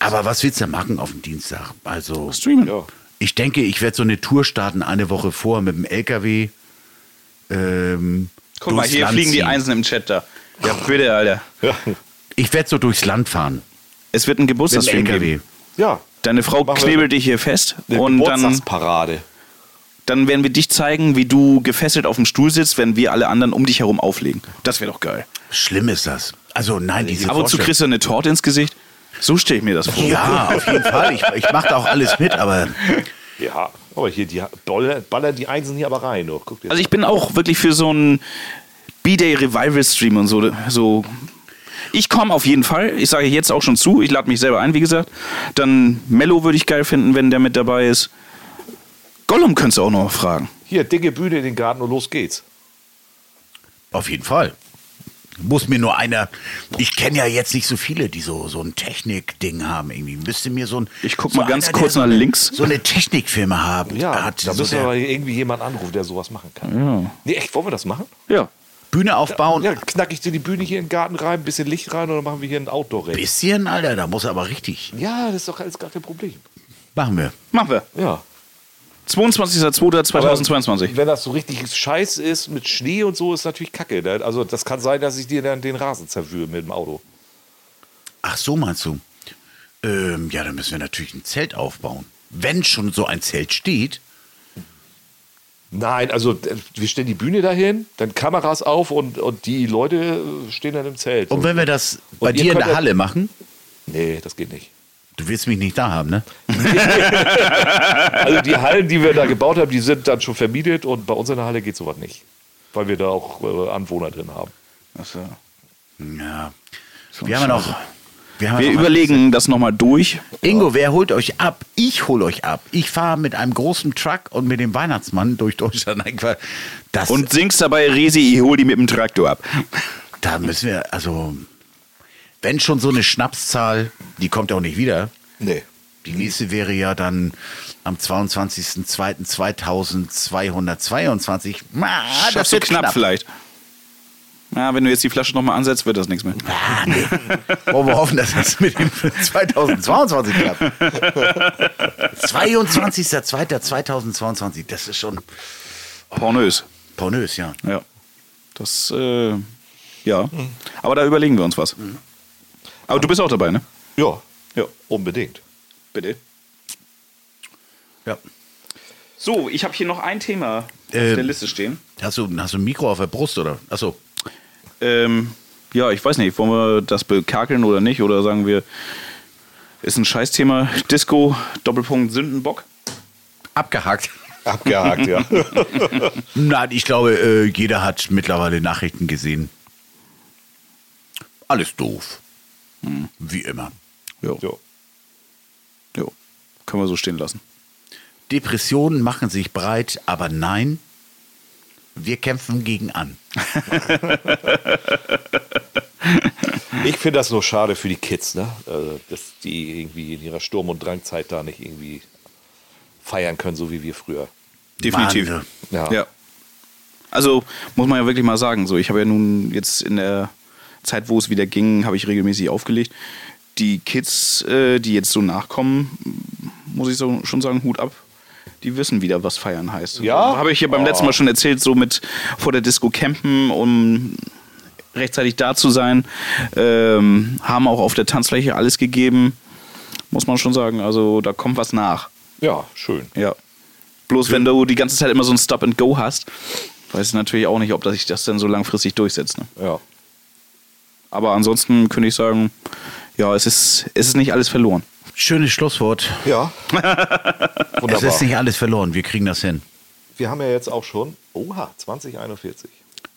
Aber was willst du machen auf dem Dienstag? Also, Streamen. Ja. Ich denke, ich werde so eine Tour starten eine Woche vor mit dem LKW. Ähm, Guck mal, hier Land fliegen die ziehen. Einsen im Chat da. Ja, bitte, Alter. Ja. Ich werde so durchs Land fahren. Es wird dem Geburtstagsstream LKW. geben. ja. Deine Frau knebelt dich hier fest Eine und dann, Geburtstagsparade. dann werden wir dich zeigen, wie du gefesselt auf dem Stuhl sitzt, wenn wir alle anderen um dich herum auflegen. Das wäre doch geil. Schlimm ist das. Also nein, diese Ab und zu kriegst du eine Torte ins Gesicht. So stelle ich mir das vor. Ja, auf jeden Fall. Ich, ich mache da auch alles mit, aber Ja, aber hier, die ballern, die Einsen hier aber rein. Dir Also ich bin auch wirklich für so einen B-Day Revival Stream und so. so. Ich komme auf jeden Fall. Ich sage jetzt auch schon zu. Ich lade mich selber ein, wie gesagt. Dann Mello würde ich geil finden, wenn der mit dabei ist. Gollum könntest du auch noch fragen. hier, dicke Bühne in den Garten und los geht's. auf jeden Fall. Muss mir nur einer. Ich kenne ja jetzt nicht so viele, die so, so ein Technik-Ding haben. Irgendwie müsste mir so ein. Ich guck so mal ganz einer, kurz so nach links. So eine Technikfirma haben. Ja, hat, da so müssen wir aber irgendwie jemanden anrufen, der sowas machen kann. Ja. Nee, echt, wollen wir das machen? Ja. Bühne aufbauen. Ja, knack ich dir die Bühne hier in den Garten rein, bisschen Licht rein dann machen wir hier ein outdoor -Race. Bisschen, Alter, da muss aber richtig. Ja, das ist doch alles gar kein Problem. Machen wir. Machen wir. Ja. 22.02.2022. Wenn das so richtig scheiß ist mit Schnee und so, ist natürlich kacke. ne? Also das kann sein, dass ich dir dann den Rasen zerwühle mit dem Auto. Ach so, meinst du? Ähm, ja, dann müssen wir natürlich ein Zelt aufbauen. Wenn schon so ein Zelt steht, Nein, also äh, wir stellen die Bühne dahin, dann Kameras auf und, und die Leute äh, stehen dann im Zelt. und wenn wir das bei Und dir in der Halle machen, nee, das geht nicht. Du willst mich nicht da haben, ne? Also die Hallen, die wir da gebaut haben, die sind dann schon vermietet und bei uns in der Halle geht sowas nicht. Weil wir da auch äh, Anwohner drin haben. Achso. Ja. Wir haben noch. Wir, haben Wir noch überlegen das nochmal durch. Ingo, wer holt euch ab? Ich hol euch ab. Ich fahre mit einem großen Truck und mit dem Weihnachtsmann durch Deutschland. Einfach. Das, Und singst dabei, Resi, ich hol die mit dem Traktor ab. da müssen wir, also, wenn schon so eine Schnapszahl, die kommt ja auch nicht wieder. Nee. Die nächste wäre ja dann am 22.02.2222. Ah, Das wird knapp, vielleicht. Ja, wenn du jetzt die Flasche nochmal ansetzt, wird das nichts mehr. Ah, nee. Wollen wir hoffen, dass das mit dem 2022 klappt. 22.02.2022, das ist schon Pornös. pornös, ja. Ja. Das, äh, ja. Aber da überlegen wir uns was. Aber du bist auch dabei, ne? Ja, Ja. unbedingt. Bitte. ja. So, ich habe hier noch ein Thema Ähm. auf der Liste stehen. Hast, du, hast du ein Mikro auf der Brust, oder? Achso. Ähm, ja, ich weiß nicht, wollen wir das bekakeln oder nicht? Oder sagen wir, ist ein Scheißthema. Disco, Doppelpunkt, Sündenbock. Abgehakt. Abgehakt, ja. Nein, ich glaube, äh, jeder hat mittlerweile Nachrichten gesehen. Alles doof. Wie immer. Jo. Jo. Jo. Können wir so stehen lassen. Depressionen machen sich breit, aber nein, wir kämpfen gegen an. Ich finde das nur schade für die Kids, ne? Also, dass die irgendwie in ihrer Sturm- und Drangzeit da nicht irgendwie feiern können, so wie wir früher. Definitiv. Ja. Ja. Also muss man ja wirklich mal sagen, so ich habe ja nun jetzt in der Zeit, wo es wieder ging, habe ich regelmäßig aufgelegt. Die Kids, äh, die jetzt so nachkommen, muss ich so, schon sagen, Hut ab. Die wissen wieder, was feiern heißt. Ja? Habe ich ja beim letzten Mal schon erzählt, so mit vor der Disco campen, um rechtzeitig da zu sein. Ähm, haben auch auf der Tanzfläche alles gegeben. Muss man schon sagen. Also da kommt was nach. Ja, schön. Ja. Bloß wenn du die ganze Zeit immer so ein Stop and Go hast, weiß ich natürlich auch nicht, ob das sich das denn so langfristig durchsetzt. Ne? Ja. Aber ansonsten könnte ich sagen, ja, es ist, es ist nicht alles verloren. Schönes Schlusswort. Ja. Es Wunderbar. ist nicht alles verloren, wir kriegen das hin. Wir haben ja jetzt auch schon, oha, 2041.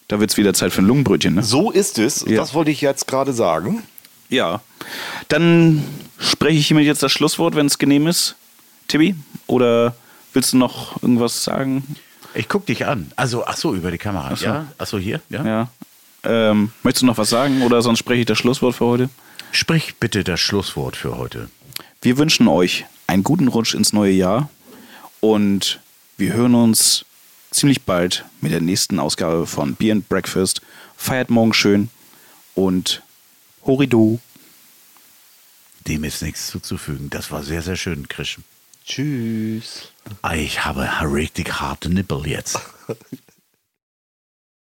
Da wird es wieder Zeit für ein Lungenbrötchen. Ne? So ist es. Ja. Das wollte ich jetzt gerade sagen. Ja. Dann spreche ich hiermit jetzt das Schlusswort, wenn es genehm ist. Tibi? Oder willst du noch irgendwas sagen? Ich guck dich an. Also, ach so, über die Kamera. so. Ja? Ach so, hier? Ja? Ja. Ähm, möchtest du noch was sagen oder sonst spreche ich das Schlusswort für heute? Sprich bitte das Schlusswort für heute. Wir wünschen euch einen guten Rutsch ins neue Jahr und wir hören uns ziemlich bald mit der nächsten Ausgabe von Beer and Breakfast. Feiert morgen schön und Horido. Dem ist nichts zuzufügen. Das war sehr, sehr schön, Krisch. Tschüss. Ich habe richtig harte Nippel jetzt.